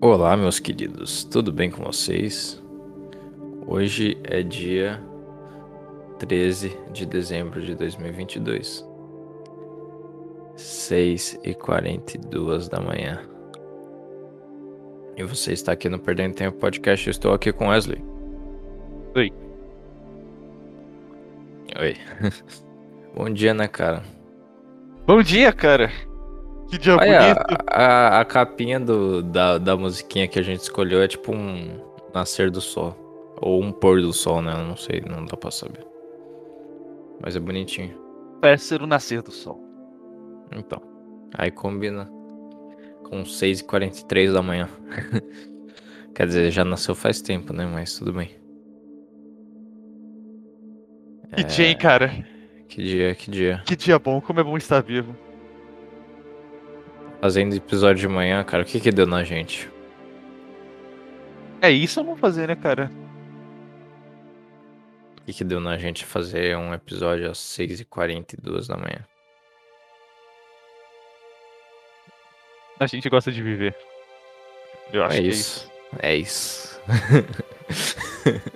Olá, meus queridos, tudo bem com vocês? Hoje é dia 13 de dezembro de 2022, 6 e 42 da manhã. E você está aqui no Perdendo Tempo Podcast. Eu estou aqui com Wesley. Oi. Oi. Bom dia, né, cara? Bom dia, cara. Que dia Olha, bonito. a, a, a capinha do, da, da musiquinha que a gente escolheu é tipo um nascer do sol. Ou um pôr do sol, né? Eu não sei, não dá pra saber. Mas é bonitinho. Parece ser o nascer do sol. Então. Aí combina com 6h43 da manhã. Quer dizer, já nasceu faz tempo, né? Mas tudo bem. Que dia, hein, cara? Que dia, que dia. Que dia bom. Como é bom estar vivo. Fazendo episódio de manhã, cara, o que que deu na gente? É isso eu não fazer, né, cara? O que que deu na gente fazer um episódio às 6h42 da manhã? A gente gosta de viver. Eu acho É que isso. É isso.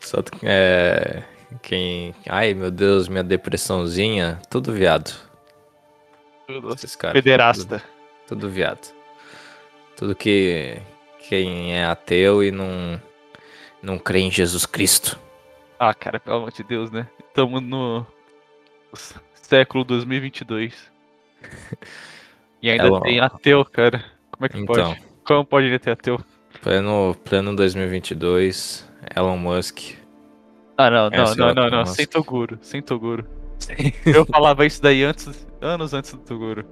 Só tu- é, quem. Ai meu Deus, minha depressãozinha. Tudo viado. É isso. Esses caras. Pederasta. Tudo, tudo viado. Tudo que. Quem é ateu e não. Não crê em Jesus Cristo. Ah, cara, pelo amor de Deus, né? Estamos no século 2022. E ainda Ela- tem ateu, cara. Como é que Então. pode? Como pode ainda ter ateu? Pleno, pleno 2022. Elon Musk. Ah, não, não, é não, não, não. nossa. Sem Toguro, sem Toguro. Eu falava isso daí antes, anos antes do Toguro.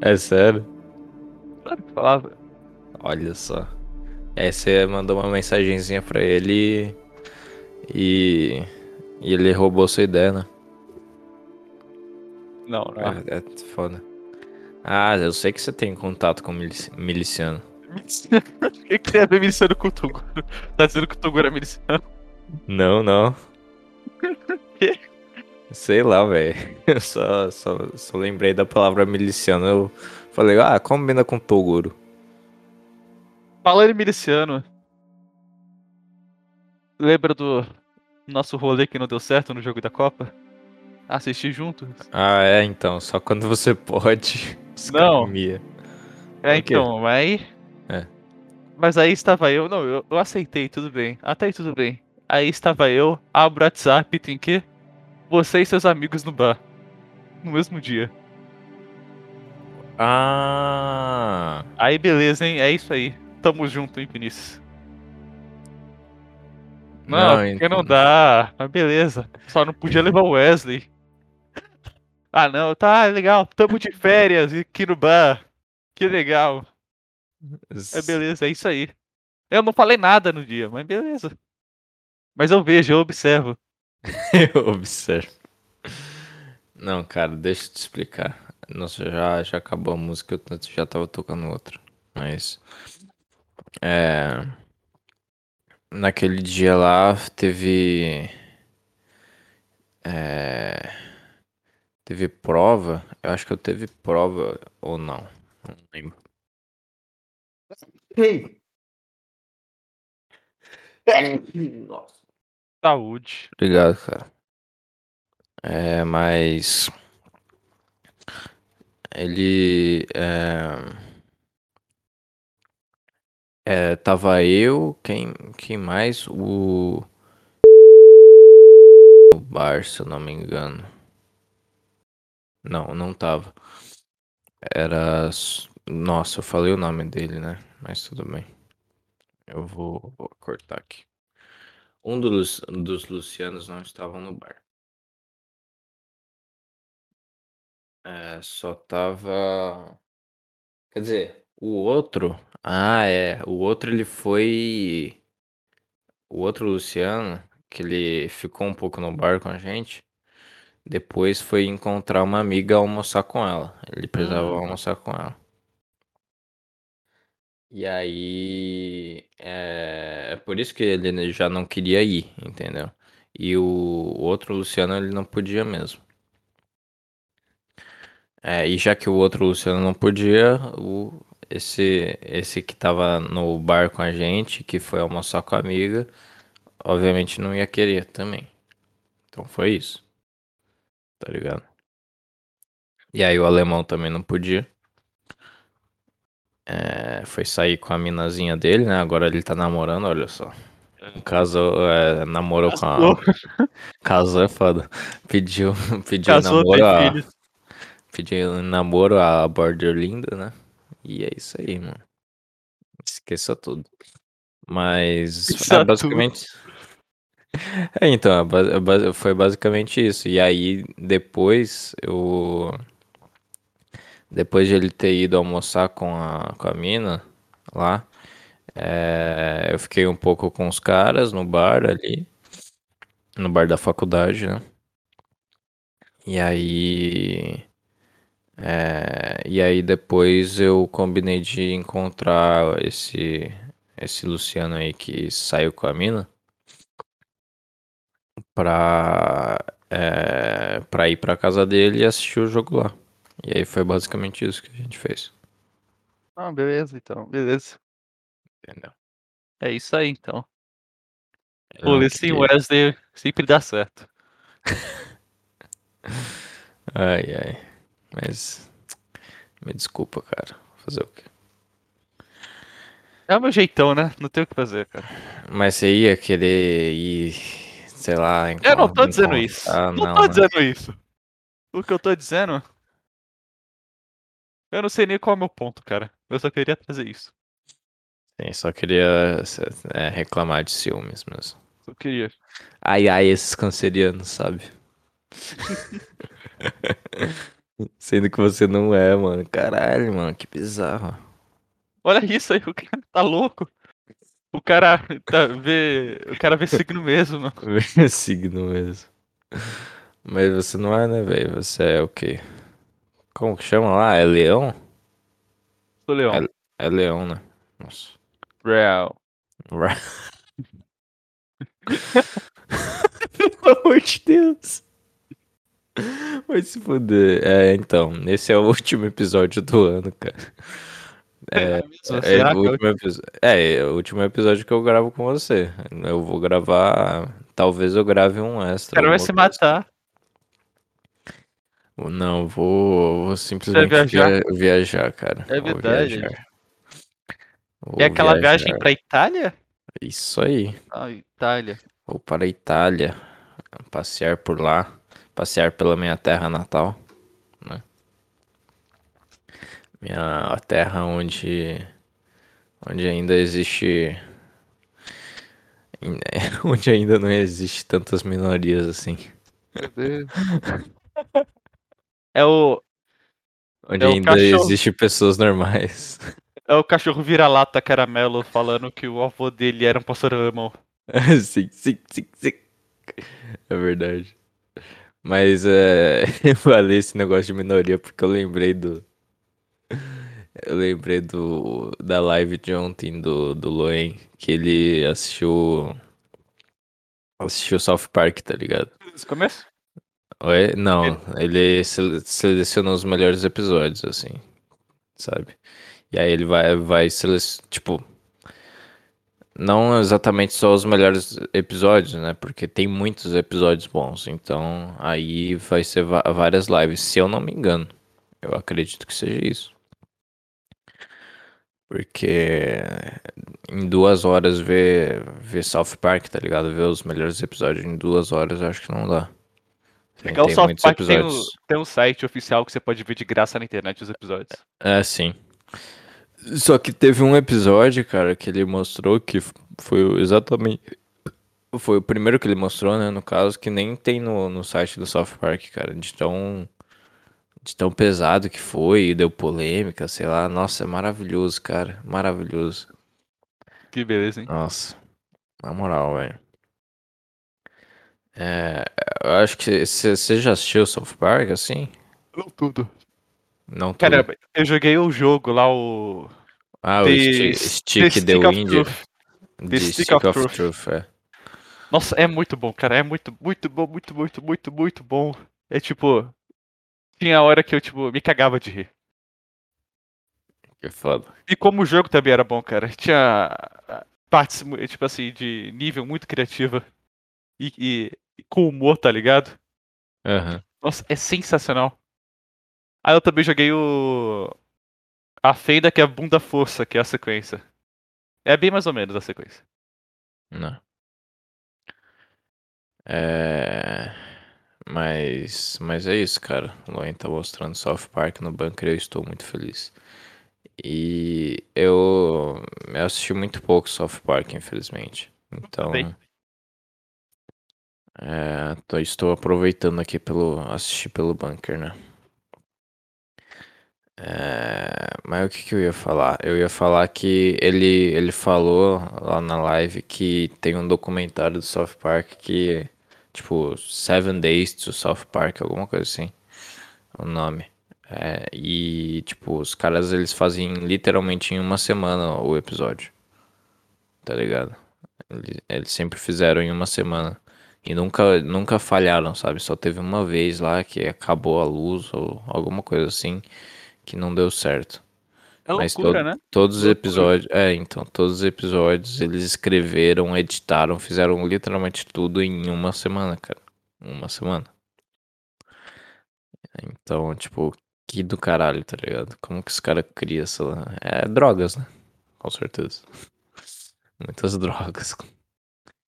É sério? Claro que falava. Olha só. Aí você mandou uma mensagenzinha pra ele e. E ele roubou sua ideia, né? Não, não. É, é foda. Ah, eu sei que você tem contato com milici- miliciano. O que, que tem a ver miliciano com o Toguro? Tá dizendo que o Toguro é miliciano? Não, não. Quê? Sei lá, velho. Eu só, só, só lembrei da palavra miliciano. Eu falei, ah, combina com Toguro. Falando em miliciano. Lembra do nosso rolê que não deu certo no jogo da Copa? Assistir juntos? Ah, é, então. Só quando você pode. Não. Escamia. É, então, aí. É. Mas aí estava eu. Não, eu, eu aceitei, tudo bem. Até aí tudo bem. Aí estava eu, abro o WhatsApp tem que. Você e seus amigos no bar. No mesmo dia. Ah. Aí beleza, hein? É isso aí. Tamo junto, hein, Vinícius? Não, porque não ent- dá. Mas beleza. Só não podia levar o Wesley. Ah, não. Tá legal. Tamo de férias e aqui no bar. Que legal. É beleza, é isso aí. Eu não falei nada no dia, mas beleza. Mas eu vejo, eu observo. Eu observo. Não, cara, deixa eu te explicar. Nossa, já, já acabou a música, eu já tava tocando outra. Mas. É. Naquele dia lá teve. É. Teve prova. Eu acho que eu teve prova ou não. Não lembro. Saúde. Obrigado, cara. É, mas. Ele. É... é, tava eu, quem, quem mais? O. O Bar, se eu não me engano. Não, não tava. Era. Nossa, eu falei o nome dele, né? Mas tudo bem. Eu vou, vou cortar aqui. Um dos, dos Lucianos não estavam no bar. É, só tava. Quer dizer, o outro. Ah, é. O outro ele foi. O outro Luciano, que ele ficou um pouco no bar com a gente. Depois foi encontrar uma amiga almoçar com ela. Ele precisava Hum. almoçar com ela. E aí. É, é por isso que ele já não queria ir, entendeu? E o outro Luciano ele não podia mesmo. É, e já que o outro Luciano não podia, o, esse, esse que tava no bar com a gente, que foi almoçar com a amiga, obviamente não ia querer também. Então foi isso. Tá ligado? E aí o alemão também não podia. É, foi sair com a minazinha dele, né? Agora ele tá namorando, olha só. Casou, é, namorou com a. Casou é foda. Pediu, pediu Casou, namoro a. Pediu namoro a Borderlinda, né? E é isso aí, mano. Esqueça tudo. Mas Esqueça é basicamente. É, então, é é foi basicamente isso. E aí, depois, eu. Depois de ele ter ido almoçar com a, com a mina lá, é, eu fiquei um pouco com os caras no bar ali. No bar da faculdade, né? E aí. é, e aí depois eu combinei de encontrar esse, esse Luciano aí que saiu com a mina pra, é, pra ir pra casa dele e assistir o jogo lá. E aí foi basicamente isso que a gente fez. Ah, beleza, então. Beleza. Entendeu? É isso aí, então. Eu sem queria- Wesley sempre dá certo. Ai, ai. Mas. Me desculpa, cara. Fazer o quê? É o meu jeitão, né? Não tem o que fazer, cara. Mas você ia querer ir, sei lá, Eu não tô dizendo isso. Ah, não, não, tô né? dizendo isso. O que eu tô dizendo. Eu não sei nem qual é o meu ponto, cara. Eu só queria trazer isso. Sim, só queria é, reclamar de ciúmes mesmo. Eu queria. Ai, ai, esses cancerianos, sabe? Sendo que você não é, mano. Caralho, mano, que bizarro. Olha isso aí, o cara tá louco. O cara tá, vê. O cara vê signo mesmo, mano. Signo mesmo. Mas você não é, né, velho? Você é o quê? Como que chama lá? É leão? Sou leão. É, é leão, né? Nossa. Real. Ra- Pelo amor de Deus. Vai se fuder. É, então, esse é o último episódio do ano, cara. É, mesmo? é, Será, o último episo- é, é o último episódio que eu gravo com você. Eu vou gravar. Talvez eu grave um O extra. cara vai se coisa. matar. Não, vou, vou simplesmente viajar? via- viajar, cara. É verdade. É aquela viajar. viagem pra Itália? Isso aí. Ah, Itália. Vou para a Itália, passear por lá, passear pela minha terra natal, né? Minha terra onde, onde ainda existe, onde ainda não existe tantas minorias assim, Meu Deus. É o, onde É ainda cachorro. existe pessoas normais. é o cachorro vira-lata caramelo falando que o avô dele era um pastor alemão. sim, sim, sim, sim. É verdade. Mas é, eu falei esse negócio de minoria porque eu lembrei do. Eu lembrei do da live de ontem do, do Loen, que ele assistiu. Assistiu South Park, tá ligado? Desde começo? Oi? Não, ele sele- selecionou os melhores episódios, assim, sabe? E aí ele vai, vai selecionar, tipo, não exatamente só os melhores episódios, né? Porque tem muitos episódios bons, então aí vai ser va- várias lives, se eu não me engano. Eu acredito que seja isso. Porque em duas horas ver, ver South Park, tá ligado? Ver os melhores episódios em duas horas, eu acho que não dá. Tem, Legal, tem muitos Park tem um, tem um site oficial que você pode ver de graça na internet os episódios. É, sim. Só que teve um episódio, cara, que ele mostrou que foi exatamente. Foi o primeiro que ele mostrou, né? No caso, que nem tem no, no site do South Park, cara. De tão. De tão pesado que foi, e deu polêmica, sei lá. Nossa, é maravilhoso, cara. Maravilhoso. Que beleza, hein? Nossa. Na moral, velho. É. Acho que. Você já assistiu South Park, assim? Não tudo. Não tudo. Cara, eu joguei o jogo lá, o. Ah, o The- Stick, Stick the, of Wind. Truth. The Stick, of, Truth, é. Nossa, é muito bom, cara. É muito, muito bom, muito, muito, muito, muito bom. É tipo. tinha hora que eu, tipo, me cagava de rir. Que foda. E como o jogo também era bom, cara. Tinha partes, tipo assim, de nível muito criativa. E, e- e com humor, tá ligado? Aham. Nossa, é sensacional. Aí eu também joguei o. A Fenda, que é a Bunda Força, que é a sequência. É bem mais ou menos a sequência. Não. É. Mas, mas é isso, cara. O Loen tá mostrando South Park no bunker e eu estou muito feliz. E eu, eu assisti muito pouco South Park, infelizmente. Então, Bem. É, tô- estou aproveitando aqui pelo assistir pelo bunker, né? É, mas o que, que eu ia falar? Eu ia falar que ele, ele falou lá na live que tem um documentário do South Park que, tipo, Seven Days to South Park, alguma coisa assim, o nome. É, e, tipo, os caras eles fazem literalmente em uma semana o episódio, tá ligado? Eles, eles sempre fizeram em uma semana. E nunca, nunca falharam, sabe? Só teve uma vez lá que acabou a luz ou alguma coisa assim que não deu certo. É Mas loucura, to- né? todos os episódios. É, então, todos os episódios eles escreveram, editaram, fizeram literalmente tudo em uma semana, cara. Uma semana. Então, tipo, que do caralho, tá ligado? Como que os caras criam essa. É drogas, né? Com certeza. Muitas drogas.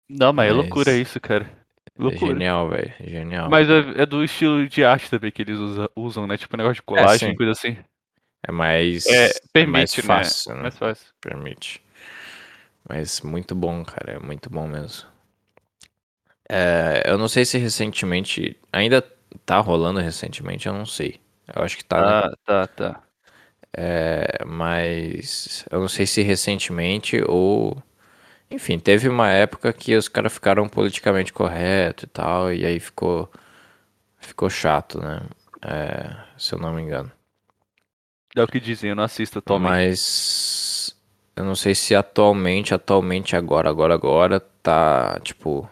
Não, mas é Mas loucura isso, cara. É Loucura. genial, velho. Genial. Mas é, é do estilo de arte também que eles usa- usam, né? Tipo, negócio de colagem, sim. coisa assim. É mais. É, mais permite, né? fácil, né? Mais fácil. Permite. Mas muito bom, cara. É muito bom mesmo. É, eu não sei se recentemente. Ainda tá rolando recentemente, eu não sei. Eu acho que tá, né? Ah, tá, tá. É, mas eu não sei se recentemente ou. Enfim, teve uma época que os caras ficaram politicamente correto e tal, e aí ficou. Ficou chato, né? É, se eu não me engano. É o que dizem, eu não assisto atualmente. Mas eu não sei se atualmente, atualmente agora, agora, agora tá tipo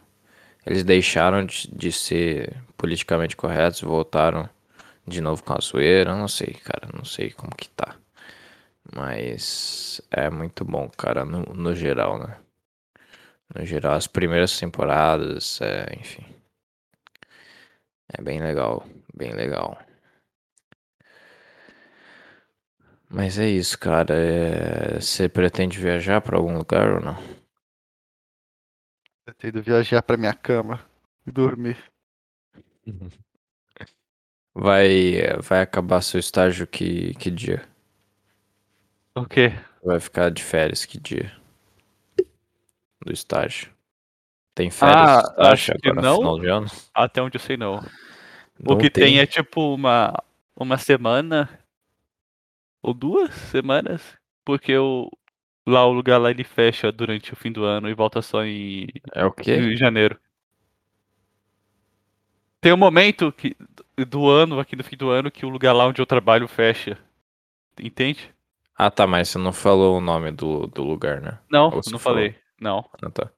eles deixaram de, de ser politicamente corretos, voltaram de novo com a zoeira, eu não sei, cara, não sei como que tá. Mas é muito bom, cara, no, no geral, né? No geral, as primeiras temporadas, é, enfim. É bem legal, bem legal. Mas é isso, cara. é, Você pretende viajar pra algum lugar ou não? Ido viajar pra minha cama e dormir. Vai, vai acabar seu estágio que, que dia? O quê? Vai ficar de férias que dia? Do estágio. Tem férias Ah, do estágio acho que não. final de ano? Até onde eu sei, não. Não o que tem. é tipo uma, uma semana ou duas semanas, porque o, lá o lugar lá ele fecha durante o fim do ano e volta só em, É o quê? em janeiro. Tem um momento que, do ano, aqui no fim do ano, que o lugar lá onde eu trabalho fecha. Entende? Ah, tá, mas você não falou o nome do, do lugar, né? Não, não falou? falei. Não. Ah, tá.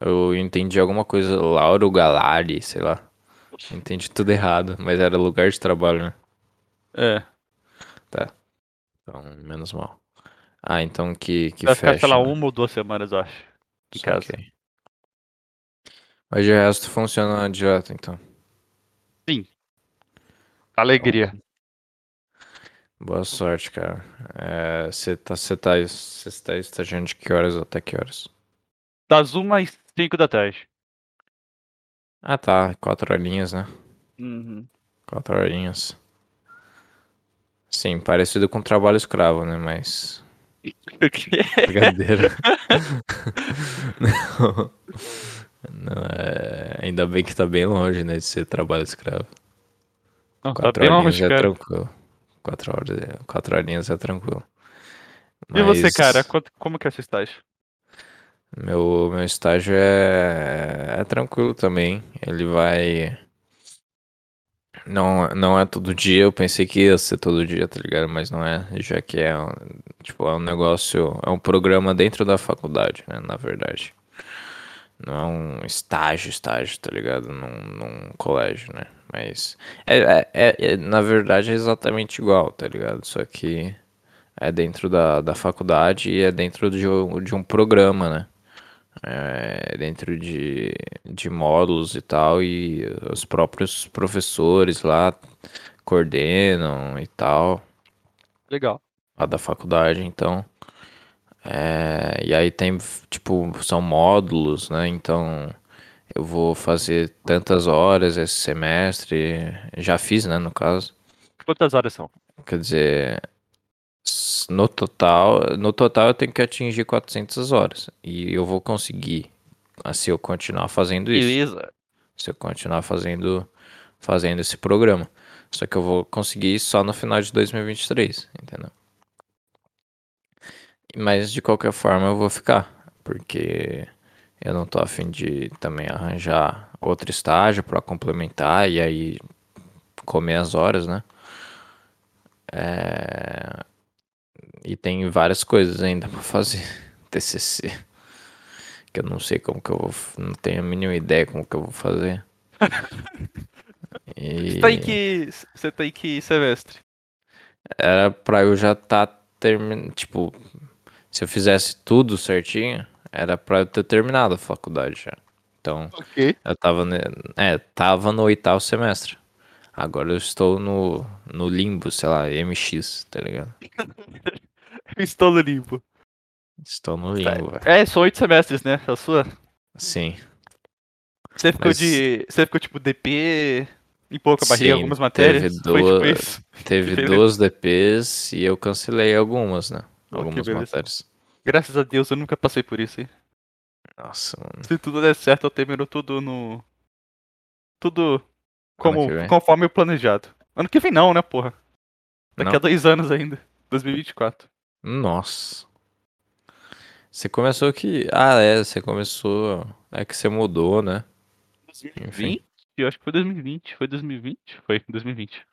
Eu entendi alguma coisa, Lauro Galari, sei lá. Entendi tudo errado, mas era lugar de trabalho, né? É. Então, menos mal. Ah, então que, que Vai ficar, fecha, sei lá, né? uma ou duas semanas, eu acho. Em casa. Saquei. Mas de resto funciona direto, então. Alegria. Boa sorte, cara. É, Você tá, você tá, você tá estagiando de que horas até que horas? Das 1 às 5 da tarde. Ah, tá. Quatro horinhas, né? Uhum. Quatro horinhas. Sim, parecido com trabalho escravo, né? Mas. O quê? Brincadeira. não. Não, é... Ainda bem que tá bem longe, né? De ser trabalho escravo. Não, tá Quatro bem horinhas longe, é cara. tranquilo. Quatro horas, é- quatro horinhas é tranquilo. E você, Mas cara? Como que é seu estágio? Meu, meu estágio é, é tranquilo também. Ele vai. Não, não é todo dia. Eu pensei que ia ser todo dia, tá ligado? Mas não é. Já que é tipo, é um negócio. É um programa dentro da faculdade, né? Na verdade. Não é um estágio, estágio, tá ligado? Num, num colégio, né? Mas é, é, é- é- na verdade é exatamente igual, tá ligado? Só que é dentro da, da faculdade e é dentro de, de um programa, né? É dentro de, de módulos e tal, e os próprios professores lá coordenam e tal, Legal. lá da faculdade, então. É, e aí tem, tipo, são módulos, né? Então eu vou fazer tantas horas esse semestre, já fiz, né, no caso. Quantas horas são? Quer dizer, no total, no total eu tenho que atingir 400 horas. E eu vou conseguir, ah, se eu continuar fazendo isso. Beleza. Se eu continuar fazendo, fazendo esse programa. Só que eu vou conseguir só no final de 2023, entendeu? Mas de qualquer forma eu vou ficar, porque eu não tô afim de também arranjar outro estágio pra complementar e aí comer as horas, né? É, E tem várias coisas ainda pra fazer. TCC. Que eu não sei como que eu vou. Não tenho a mínima ideia como que eu vou fazer. E Você tá em que. Você tá em que semestre? era pra eu já tá terminando. Tipo, se eu fizesse tudo certinho, era pra eu ter terminado a faculdade já. Então, Ok. eu tava. ne- É, tava no oitavo semestre. Agora eu estou no, no limbo, sei lá, MX, tá ligado? Estou no limbo. Estou no limbo, velho. É, são oito semestres, né? A sua? Sim. Você ficou Mas- de. Você ficou tipo DP em pouca barriga algumas matérias? teve Foi tipo. Teve duas DPs e eu cancelei algumas, né? Ok, Algumas matérias. Graças a Deus eu nunca passei por isso, hein? Nossa, mano. Se tudo der certo, eu termino tudo no. Tudo como, conforme o planejado. Ano que vem não, né, porra? Daqui Não. a dois anos ainda. 2024. Nossa. Você começou que. Ah, é, você começou. É que você mudou, né? 2020? Eu acho que foi 2020. Foi 2020? Foi 2020.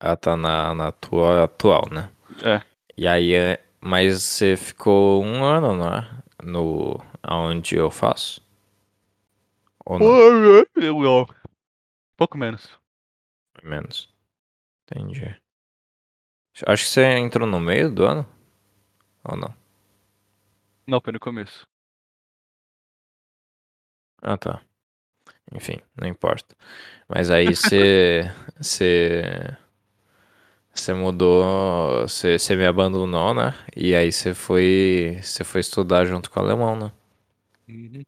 Ah, tá na, na tua atual, né? É. E aí, é... mas você ficou um ano, não é? No. Aonde eu faço? Ou não? Pouco menos. Menos. Entendi. Acho que você entrou no meio do ano? Ou não? Não, foi no começo. Ah, tá. Enfim, não importa. Mas aí você. Você. Você mudou. Você, você me abandonou, né? E aí você foi. Você foi estudar junto com o alemão, né? Uhum.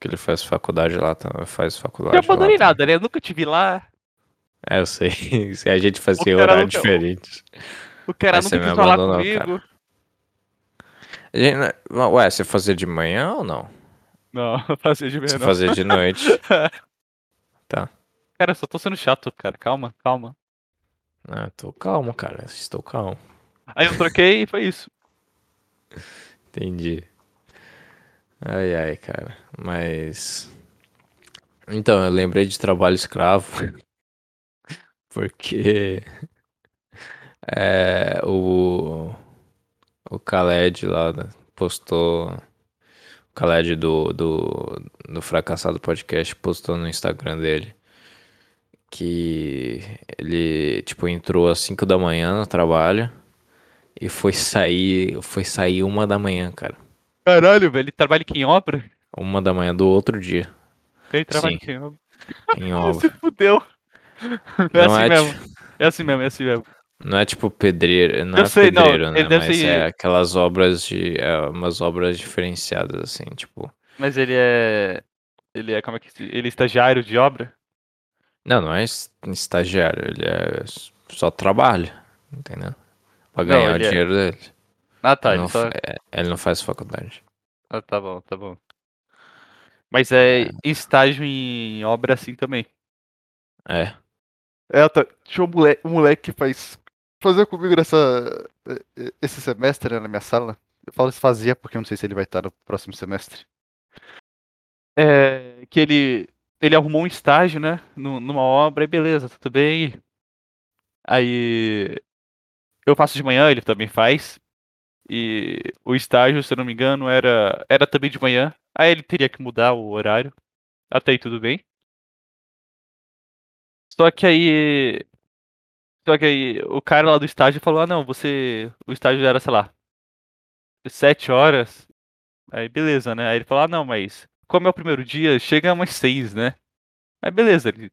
Que ele faz faculdade lá, tá? faz faculdade Eu abandonei lá. nada, né? Eu nunca te vi lá. É, eu sei. Se a gente fazia O cara horário nunca- diferente. O cara Aí nunca quis falar comigo. A gente- Ué, você fazia de manhã ou não? Não, fazia de Você menos. fazia de noite. Tá. Cara, eu só tô sendo chato, cara. Calma, calma. Ah, tô calmo, cara. Estou calmo. Aí eu troquei e foi isso. Entendi. Ai, ai, cara. Mas. Então, eu lembrei de trabalho escravo. Porque. É. O. O Khaled lá né, postou. O Khaled do, do, do Fracassado Podcast postou no Instagram dele. Que ele, tipo, entrou às 5 da manhã no trabalho. E foi sair. Foi sair uma da manhã, cara. Caralho, velho. Ele trabalha aqui em obra? Uma da manhã do outro dia. Ele trabalha aqui em obra. Em obra. se fudeu. É Não assim é, mesmo. tipo- É assim mesmo, é assim mesmo. Não é tipo pedreiro, não Eu é sei, não, pedreiro, né? ele deve Mas ser- é aquelas obras de. É umas obras diferenciadas, assim, tipo. Mas ele é. Ele é como é que. Ele é estagiário de obra? Não, não é es- estagiário, ele é só trabalha, entendeu? Pra Não, ganhar o ele é- dinheiro dele. Ah, tá. ele, não só... fa- é, ele não faz faculdade. Ah, tá bom, tá bom. Mas é estágio em obra assim também. É. É, tá. Tinha um moleque, um moleque que faz. Fazia comigo nessa. Esse semestre né, na minha sala. Eu falo se fazia porque eu não sei se ele vai estar no próximo semestre. É. Que ele. Ele arrumou um estágio, né? nu- Numa obra, e beleza, tudo bem. Aí. Eu faço de manhã, ele também faz. E o estágio, se eu não me engano, era, era também de manhã. Aí ele teria que mudar o horário. Até aí tudo bem. Só que aí. Só que aí o cara lá do estágio falou: ah, não, você. O estágio era, sei lá, sete horas. Aí beleza, né? Aí ele falou: ah, não, mas como é o primeiro dia, chega umas seis, né? Aí beleza, ele,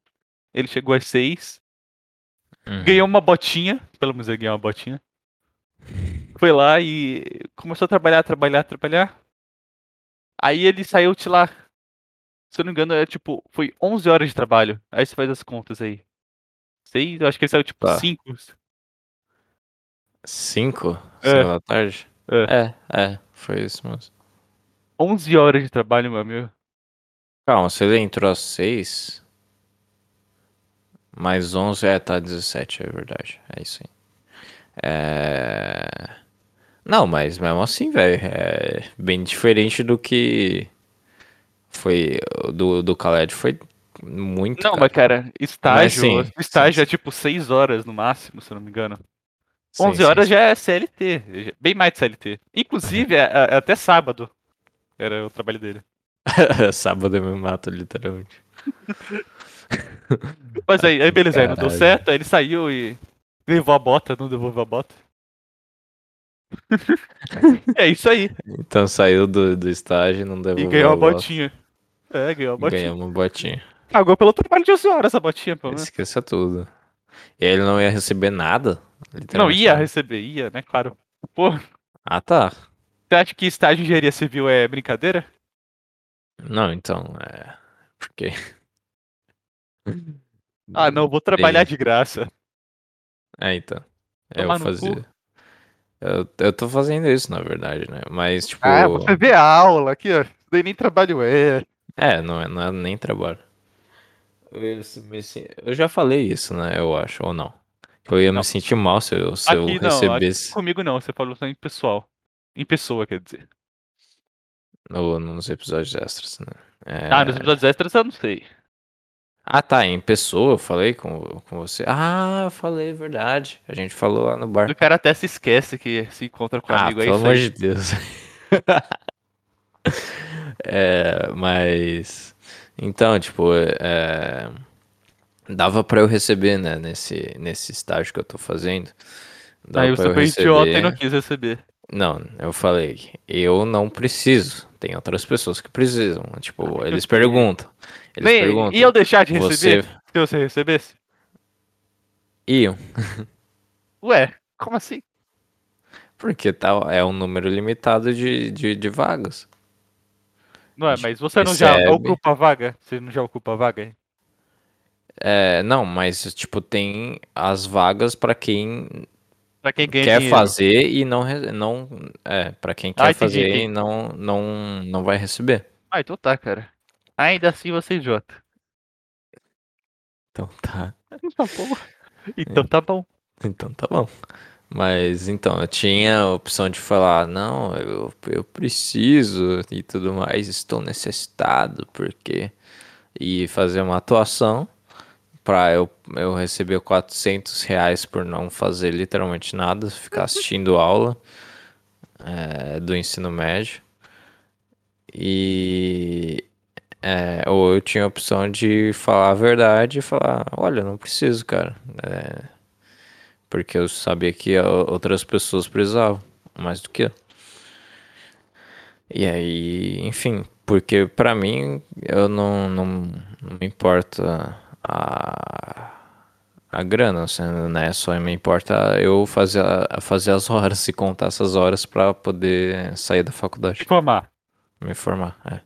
ele chegou às seis. Uhum. Ganhou uma botinha, pelo menos ele ganhou uma botinha. Foi lá e começou a trabalhar, trabalhar, trabalhar. Aí ele saiu de lá. Se eu não me engano, é tipo, foi 11 horas de trabalho. Aí você faz as contas aí. Sei, eu acho que ele saiu tipo Tá. 5. Cinco? É. Cinco da tarde? É. É, é, foi isso mesmo. 11 horas de trabalho, meu amigo. Calma, se ele entrou às seis. Mais 11, é, tá 17, é verdade. É isso aí. É... Não, mas mesmo assim, velho, é bem diferente do que foi do, do Khaled, foi muito, Não, cara. mas cara, estágio, sim, estágio sim, é tipo 6 horas no máximo, se eu não me engano. Sim, 11 sim, horas já é CLT, bem mais de CLT. Inclusive, é, é até sábado era o trabalho dele. Sábado eu me mato, literalmente. Mas aí, aí beleza, aí não deu certo, aí ele saiu e levou a bota, não devolveu a bota. é isso aí. Então saiu do, do estágio, não E devolveu ganhou a botinha. É, ganhou a botinha. Ganhamos uma botinha. Pagou pelo trabalho de 11 horas a botinha, pelo menos. Esqueça tudo. E ele não ia receber nada? Não, ia receber, ia, né? Claro. Pô, Ah, tá. você acha que estágio de engenharia civil é brincadeira? Não, então, é. Porque. Ah, não, vou trabalhar Bem, de graça. É, então. É, Tomar eu fazia. Eu, eu tô fazendo isso, na verdade, né? Mas, tipo. Ah, você vê a aula aqui, ó. Isso daí nem trabalho é. É, não é, não é nem trabalho. Eu, eu já falei isso, né? Eu acho, ou não. Eu ia Não. me sentir mal se eu, se eu Aqui não, recebesse comigo não, você falou só em pessoal. Em pessoa, quer dizer. no, nos episódios extras, né? É... Ah, nos episódios extras eu não sei. Ah, tá, em pessoa eu falei com, com você. Ah, eu falei, verdade. A gente falou lá no bar. O cara até se esquece que se encontra com o Ah, amigo, é pelo amor aí. de Deus. É, mas. Então, tipo, é, dava pra eu receber, né, nesse, nesse estágio que eu tô fazendo. Dava Aí você foi idiota e não receber. quis receber. Não, eu falei, eu não preciso. Tem outras pessoas que precisam. Tipo, eles perguntam. Eles Nem, perguntam. e eu deixar de Você receber se você recebesse? iam. Ué, como assim? Porque tá, é um número limitado de, de, de vagas. Não é, mas você não já ocupa vaga? Você não já ocupa vaga? É, não, mas tipo, tem as vagas pra quem quem quer dinheiro. fazer e não, não é, para quem quer Ah, fazer e não, não, não vai receber. Ah, então tá, cara. Ainda assim você é idiota. Então tá, Tá bom. Então tá bom. então tá bom. Mas então, eu tinha a opção de falar, não, eu, eu preciso e tudo mais, estou necessitado, porque. E fazer uma atuação pra eu, eu receber 400 reais por não fazer literalmente nada, ficar assistindo aula é, do ensino médio. E. é, ou eu tinha a opção de falar a verdade e falar, olha, não preciso, cara. É, porque eu sabia que outras pessoas precisavam, mais do que eu. E aí, enfim, porque pra mim eu não, não, não me importa a, a grana, assim, né? Só me importa eu fazer, a- fazer as horas e contar essas horas pra poder sair da faculdade, Se formar. me formar. É,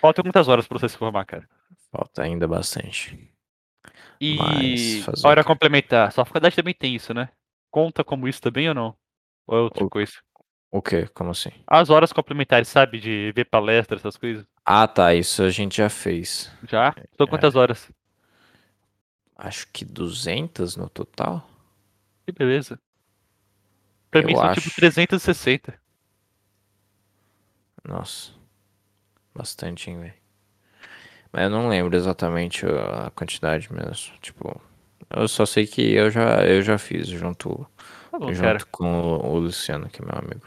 Falta muitas horas pra você se formar, cara. falta ainda bastante. E hora complementar. Sua faculdade também tem isso, né? Conta como isso também ou não? Ou é outra O- coisa? O quê? Como assim? As horas complementares, sabe? De ver palestra, essas coisas. Ah, tá, isso a gente já fez. Já? São quantas horas? Acho que 200 no total? Que beleza. Pra mim Eu são acho. tipo 360. Nossa. Bastante, hein, velho. Mas eu não lembro exatamente a quantidade mesmo. Tipo, eu só sei que eu já, eu já fiz junto, Tá bom, junto cara. com o, o Luciano, que é meu amigo.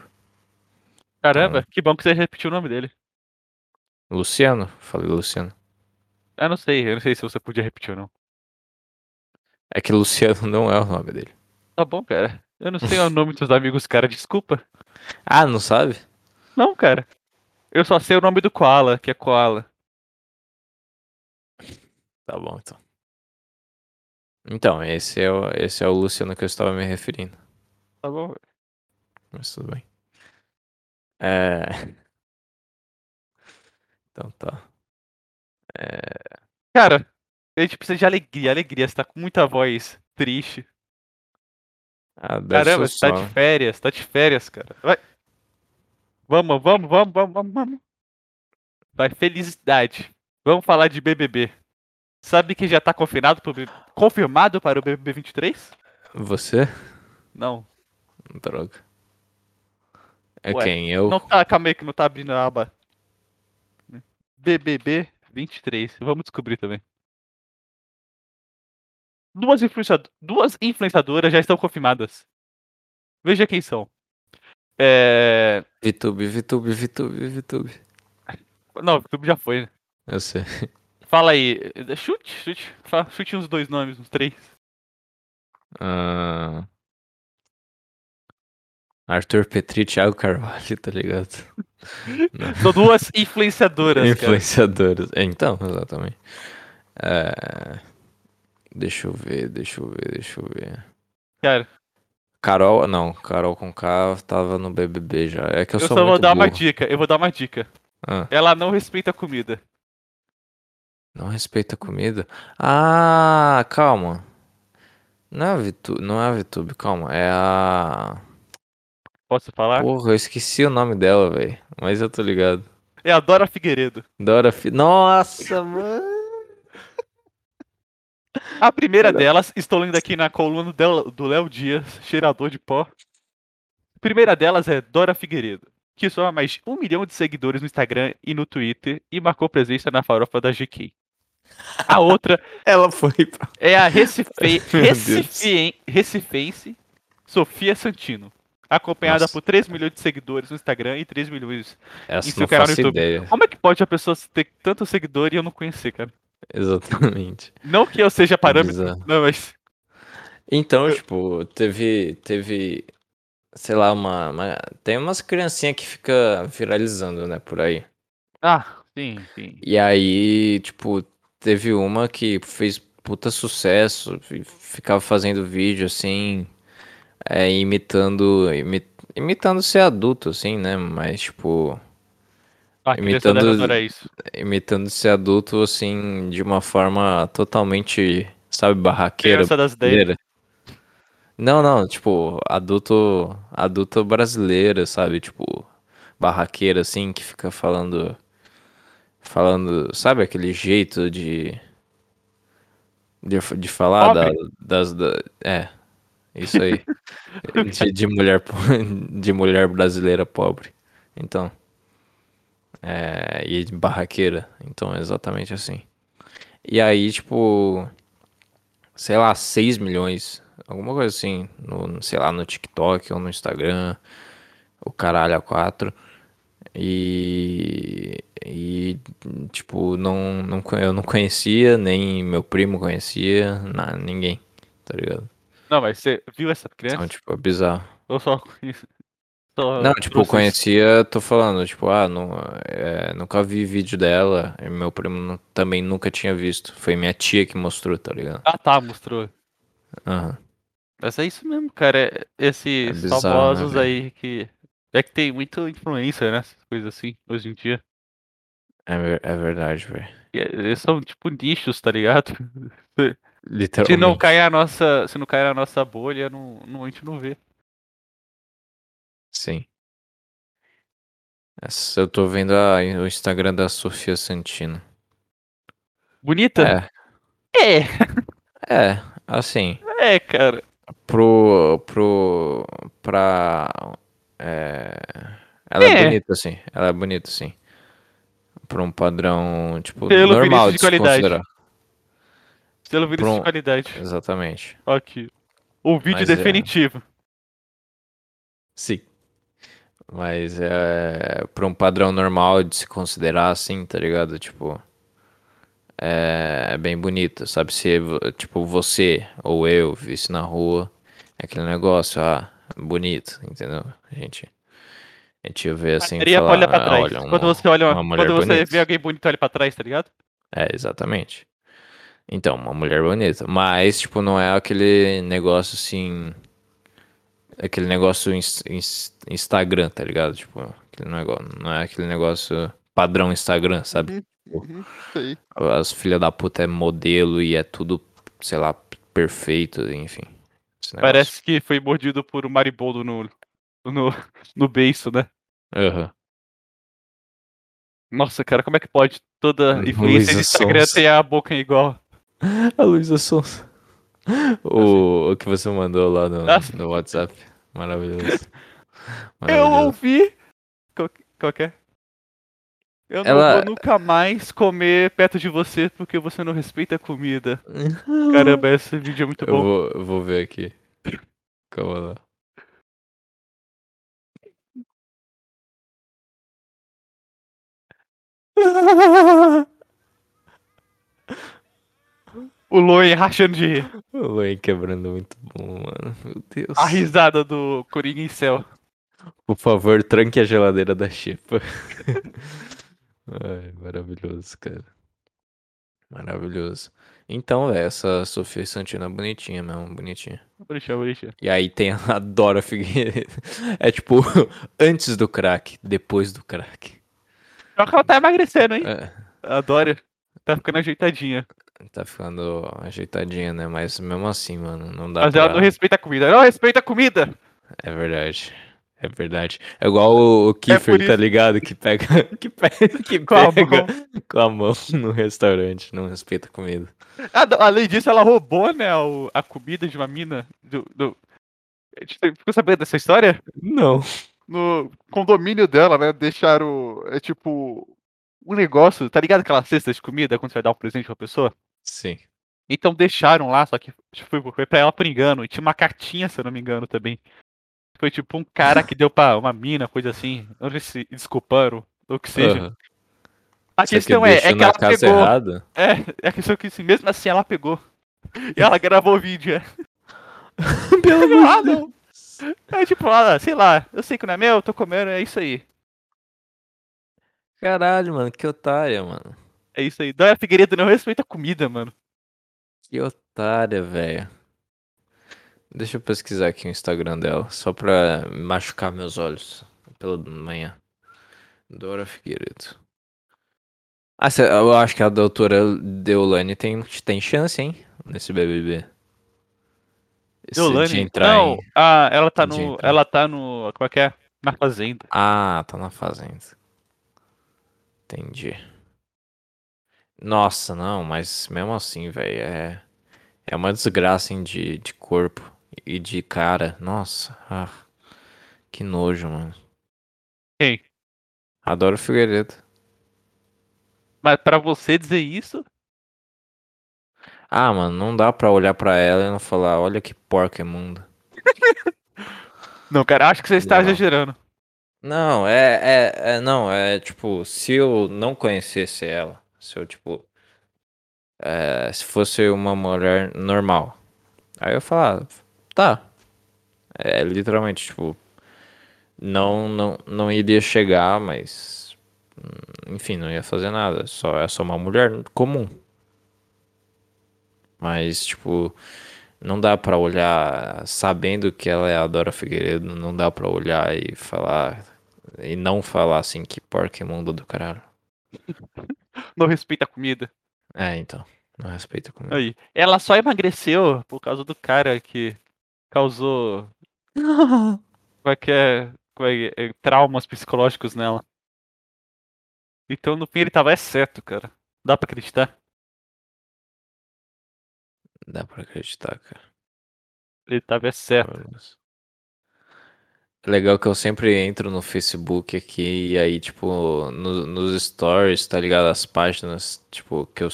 Caramba, que bom que você repetiu o nome dele. Luciano? Falei Luciano. Eu não sei, eu não sei se você podia repetir ou não. É que Luciano não é o nome dele. Tá bom, cara. Eu não sei o nome dos amigos, cara, desculpa. Ah, não sabe? Não, cara. Eu só sei o nome do Koala, que é Koala. Tá bom, então. Então, esse é o, esse é o Luciano que eu estava me referindo. Tá bom, velho. Mas tudo bem. É. Então tá. É... Cara, a gente precisa de alegria, alegria. Você tá com muita voz triste. Ah, Caramba, você tá de férias, tá de férias, cara. Vai. Vamos, vamos, vamos, vamos, vamos, vamos. Vai, felicidade. Vamos falar de BBB. Sabe que já tá confirmado, pro confirmado para o BBB 23? Você? Não. Droga. É Ué, quem? Eu? Não tá, calma aí que não tá abrindo a aba. BBB 23. Vamos descobrir também. Duas, influenciado- duas influenciadoras já estão confirmadas. Veja quem são. É... VTube, VTube, VTube, VTube. Não, o YouTube já foi, né? Eu sei. Fala aí. Chute, chute. Fala- Chute uns dois nomes, uns três. Ah, Arthur Petri e Thiago Carvalho, tá ligado? São duas influenciadoras, cara. Influenciadores. Então, exatamente. É, Deixa eu ver, deixa eu ver, deixa eu ver. Cara, Carol, não, Carol com K tava no BBB já. É que eu, eu, só vou dar uma burro. dica. Eu vou dar uma dica. Ah, Ela não respeita a comida. Não respeita a comida? Ah, calma. Não é a VTube, não é a VTube, calma. É a. Posso falar? Porra, eu esqueci o nome dela, velho. Mas eu tô ligado. É a Dora Figueiredo. Dora Fi... Nossa, mano. A primeira delas, estou lendo aqui na coluna do Léo Dias, cheirador de pó. A primeira delas é Dora Figueiredo, que soma mais de um milhão de seguidores no Instagram e no Twitter e marcou presença na farofa da GK. A outra Ela foi pra... é a Recife... Recifien- Recifense Sofia Santino, acompanhada Nossa. por 3 milhões de seguidores no Instagram e 3 milhões. Essa Isso não eu quero no YouTube. ideia. Como é que pode a pessoa ter tanto seguidor e eu não conhecer, cara? Exatamente. Não que eu seja parâmetro, Bizarro. não, mas Então, tipo, teve, teve, sei lá, uma, uma- tem umas criancinhas que fica viralizando, né, por aí. ah, sim, sim. E aí, tipo, teve uma que fez puta sucesso, ficava fazendo vídeo assim, é, imitando, imi- imitando ser adulto, assim, né, mas tipo, A criança deve Imitando- imitando ser adulto, assim, de uma forma totalmente, sabe, barraqueira, Criança das brasileira. Não, não, tipo, adulto, adulto brasileira, sabe? Tipo, barraqueira assim, que fica falando, falando, sabe aquele jeito de, de, de falar da- das, da, é, isso aí, de, de mulher, de mulher brasileira pobre, então, é, e de barraqueira, então, é exatamente assim. E aí, tipo, sei lá, 6 milhões, alguma coisa assim, no, sei lá, no TikTok ou no Instagram, o caralho a 4. E, e tipo, não, não, eu não conhecia, nem meu primo conhecia, na, ninguém, tá ligado? Não, mas você viu essa criança? Então, tipo, é bizarro. Eu só conheço. Só Não, tipo, conhecia, tô falando, tipo, ah, não, é, nunca vi vídeo dela, e meu primo nu- também nunca tinha visto. Foi minha tia que mostrou, tá ligado? Ah, tá, mostrou. Aham. Mas é isso mesmo, cara. é- Esses É bizarro, né, famosos velho? aí que. É que tem muita influência, né? Essas coisas assim, hoje em dia. É, ver- é verdade, velho. E é- Eles são tipo nichos, tá ligado? Se Literalmente. não cair a nossa. Se não cair a nossa bolha, não, não, a gente não vê. Sim. Essa, eu tô vendo a- o Instagram da Sofia Santino. Bonita? É, É, é, assim, é, cara. pro, pro, pra, é, ela é. É. bonita, assim, ela é bonita, sim. Pra um padrão, tipo, Pelo normal de de se qualidade. considerar. Selo vídeo de Pronto. qualidade. Exatamente. Aqui. O vídeo Mas é. definitivo. Sim. Mas é pra um padrão normal de se considerar assim, tá ligado? Tipo, é, é bem bonito, sabe? Se, tipo, você ou eu visse na rua, é aquele negócio, ah, bonito, entendeu? A gente, a gente vê assim Seria pra olhar falar, pra ah, trás. olha, quando uma, você olha, uma mulher quando você bonita. vê alguém bonito, olha pra trás, tá ligado? É, exatamente. Então, uma mulher bonita. Mas, tipo, não é aquele negócio assim. Aquele negócio ins- ins- Instagram, tá ligado? Tipo, aquele negócio, não é aquele negócio padrão Instagram, sabe? Uhum, sei. As filhas da puta é modelo e é tudo, sei lá, perfeito, enfim. Parece que foi mordido por um maribondo no, no, no beiço, né? Aham. Nossa, cara, como é que pode toda influência de Instagram ter a boca igual? A Luísa Sonza. O, o que você mandou lá no, no WhatsApp. Maravilhoso. Eu Maravilhoso. ouvi. Qual, qual que é? Eu não Ela- vou nunca mais comer perto de você porque você não respeita a comida. Caramba, esse vídeo é muito Eu bom. vou, eu vou ver aqui. Calma lá. O Loen rachando de rir. O Luan quebrando muito bom, mano. Meu Deus. A risada do Coringa em céu. Por favor, tranque a geladeira da Chipa. Ai, maravilhoso, cara. Maravilhoso. Então, é, essa Sofia Santina é bonitinha mesmo, bonitinha. Vou deixar. E aí tem a Dora Figueiredo. É tipo, antes do crack, depois do crack. Só que ela tá emagrecendo, hein? É, A Dória tá ficando ajeitadinha. tá ficando ajeitadinha, né? Mas mesmo assim, mano, não dá Mas pra... ela não respeita a comida. Não respeita a comida! É verdade. É verdade. É igual o, o Kiefer, por tá ligado? Que pega, que pega, que Com a pega mão. com a mão no restaurante, não respeita a comida. Ah, não, além disso, ela roubou, né, o- a comida de uma mina. Do, do... A gente Ficou sabendo dessa história? Não. No condomínio dela, né? Deixaram. É tipo. Um negócio. Tá ligado aquela cesta de comida quando você vai dar um presente pra pessoa? Sim. Então deixaram lá, só que foi, foi pra ela por engano. E tinha uma cartinha, se eu não me engano, também. Foi tipo um cara que deu pra uma mina, coisa assim. Não sei se desculparam, ou o que seja. Aham. A que questão é, é que na ela casa pegou. errada. É, a questão é que mesmo assim ela pegou. E ela gravou o vídeo. É. Pelo ah, não. É tipo, ah, sei lá, eu sei que não é meu, eu tô comendo, é isso aí. Caralho, mano, que otária, mano. É isso aí. Dóia Figueiredo não respeita a comida, mano. Que otária, velho. Deixa eu pesquisar aqui o Instagram dela, só pra machucar meus olhos pela manhã. Dora Figueiredo. Ah, eu acho que a doutora Deolane tem, tem chance, hein? Nesse BBB. Esse de Deolane? entrar Não, em- ah, ela tá no. Ela tá no. Como é que é? Na fazenda. Ah, tá na fazenda. Entendi. Nossa, não, mas mesmo assim, velho, é, é uma desgraça, hein, de, de corpo e de cara. Nossa, ah, que nojo, mano. Quem? Adoro Figueiredo. Mas pra você dizer isso, Ah, mano, não dá pra olhar pra ela e não falar, olha que porca imunda. Não, cara, acho que você está Não. exagerando. Não, é, é, é, não, é tipo, se eu não conhecesse ela, se eu, tipo, é, se fosse uma mulher normal, aí eu falar, tá, é literalmente, tipo, não, não, não iria chegar, mas, hum, enfim, não ia fazer nada, só, é só uma mulher comum. Mas, tipo, não dá pra olhar, sabendo que ela é a Dora Figueiredo, não dá pra olhar e falar, e não falar assim, que porca imunda do caralho. Não respeita a comida. É, então, não respeita comigo. Aí. Ela só emagreceu por causa do cara que causou. Como é que é? Como é, é? traumas psicológicos nela. Então no fim ele tava é certo, cara. Dá pra acreditar? Dá pra acreditar, cara. Ele tava é certo. É legal que eu sempre entro no Facebook aqui e aí, tipo, no- nos stories, tá ligado? As páginas, tipo, que eu,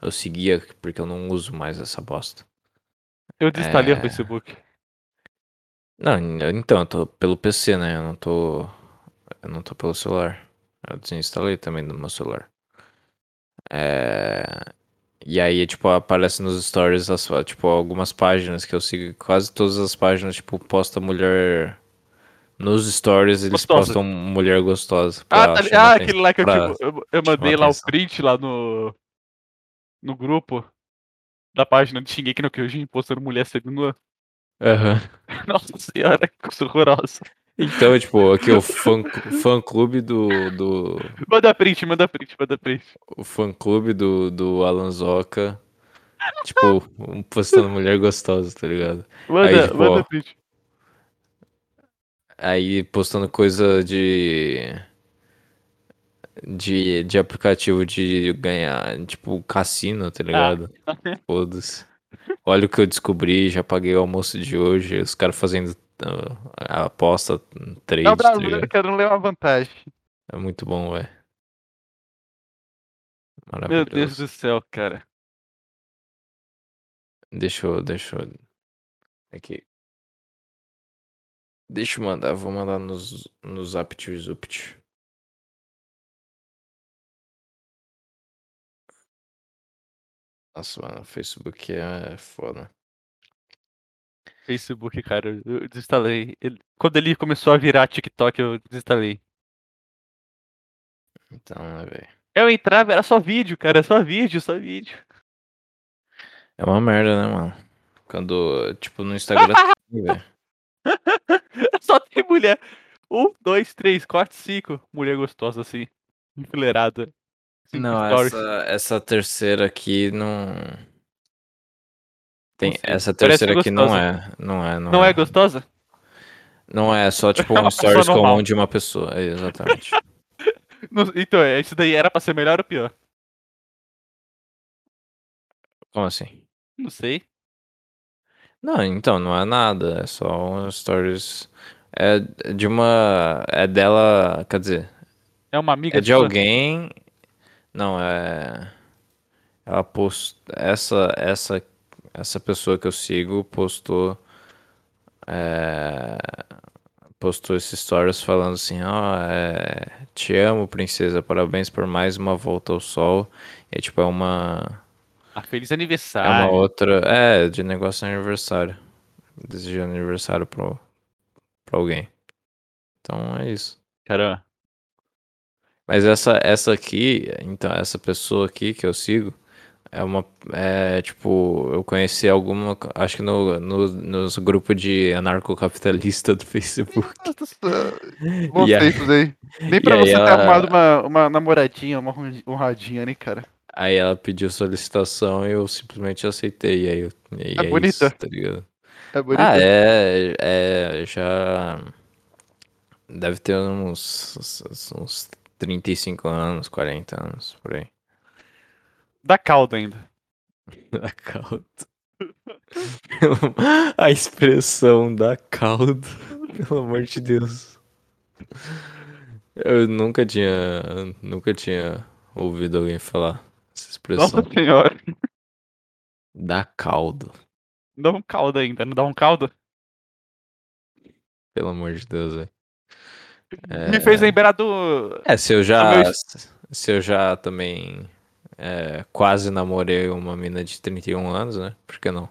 eu seguia, porque eu não uso mais essa bosta. Eu desinstalei É. o Facebook. Não, então, eu tô pelo PC, né? Eu não tô. Eu não tô pelo celular. Eu desinstalei também do meu celular. É. E aí, tipo, aparece nos stories, as, tipo, algumas páginas que eu sigo. Quase todas as páginas, tipo, posta mulher. Nos stories eles Gostosa. postam mulher gostosa. Ah, tá, ah aquele lá que eu, te- eu, eu mandei lá atenção. o print lá no. No grupo da página de Shingeki no Kyojin postando mulher sendo Aham. Nossa senhora, que coisa horrorosa. Então, tipo, aqui o fã, fã clube do, do. Manda print, manda print, manda print. O fã clube do, do Alan Zoca. Tipo, um postando mulher gostosa, tá ligado? Manda, Aí, tipo, manda ó. print. Aí postando coisa de. De, de aplicativo de ganhar, tipo, cassino, tá ligado? Ah. Foda-se. Olha o que eu descobri, já paguei o almoço de hoje. Os caras fazendo a aposta trade, É o tá brasileiro ligado? querendo levar vantagem. É muito bom, velho. Meu. Deus do céu, cara. Deixa eu, deixa eu. Aqui. Deixa eu mandar, vou mandar nos, no Zapt Nossa, mano, o Facebook é foda. Facebook, cara, eu desinstalei. Ele- Quando ele começou a virar TikTok, eu desinstalei. Então, né, velho. Eu entrava, era só vídeo, cara, só vídeo, só vídeo. É uma merda, né, mano? Quando, tipo, no Instagram, tem, velho. Só tem mulher. Um, dois, três, quatro, cinco. Mulher gostosa, assim. Enfileirada. Não, essa, essa terceira aqui não. Tem, essa terceira aqui não é. Não é, não, Não é. é gostosa? Não é só, tipo, É um stories comum de uma pessoa. É, exatamente. Então, é, isso daí era pra ser melhor ou pior? Como assim? Não sei. Não, então, não é nada. É só um stories. É de uma. É dela. Quer dizer, É uma amiga é de sua? alguém. Não, é. Ela postou. Essa, essa, essa pessoa que eu sigo postou. É, postou esses stories falando assim: Ó, é, te amo, princesa, parabéns por mais uma volta ao sol. E tipo, é uma. Ah, feliz É uma aniversário. outra. É, de negócio de aniversário. Desejando aniversário pro, pra alguém. Então é isso. Caramba. Mas essa, essa aqui, então, essa pessoa aqui que eu sigo, é uma. É tipo, eu conheci alguma. Acho que no, no, nos grupos de anarcocapitalista do Facebook. Bons E aí- aí. Nem pra você ter ela- arrumado uma, uma namoradinha, uma honradinha, né, cara? Aí ela pediu solicitação e eu simplesmente aceitei. E aí, e É é bonita. isso, tá ligado? É bonito. Ah, é, é. Já. Deve ter uns, uns 35 anos, 40 anos, por aí. Dá caldo ainda. Da caldo. A expressão da caldo. Pelo amor de Deus. Eu nunca tinha. Nunca tinha ouvido alguém falar essa expressão. Nossa senhora. Da caldo. Dá um caldo ainda, não dá um caldo? Pelo amor de Deus, velho. Me fez lembrar do. É, se eu já. meu Se eu já também. é, quase namorei uma mina de 31 anos, né? Por que não?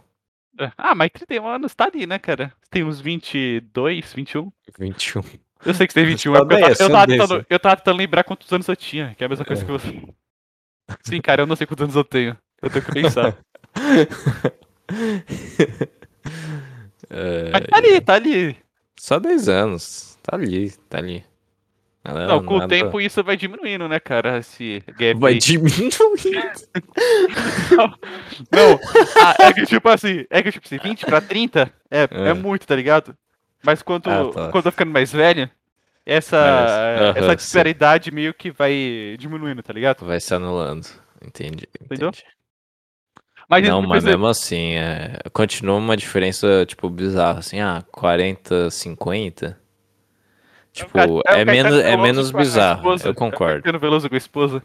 Ah, mas 31 anos tá ali, né, cara? Tem uns 22, 21? 21. Eu sei que você tem 21, Só é eu, eu, tava tentando, eu tava tentando lembrar quantos anos eu tinha, que é a mesma coisa que você. Sim, cara, eu não sei quantos anos eu tenho. Eu tenho que pensar. É, Mas tá ali, tá ali. Só 10 anos. Tá ali, tá ali. Ela Não, com o nada- tempo isso vai diminuindo, né, cara? Esse gap Vai aí. diminuindo. Não, ah, é que tipo assim, é que tipo assim, 20 pra 30 é, é. É. muito, tá ligado? Mas quando, Ah, tá. quando eu tô ficando mais velho, essa. Aham, essa sim. disparidade meio que vai diminuindo, tá ligado? Vai se anulando. Entendi. Entendeu? entendi. Mas Não, mas mesmo assim, é, continua uma diferença, tipo, bizarra, assim, ah, 40, 50. Tipo, Ca- o é, menos, é menos bizarro, eu É concordo. Caetano Veloso com a esposa.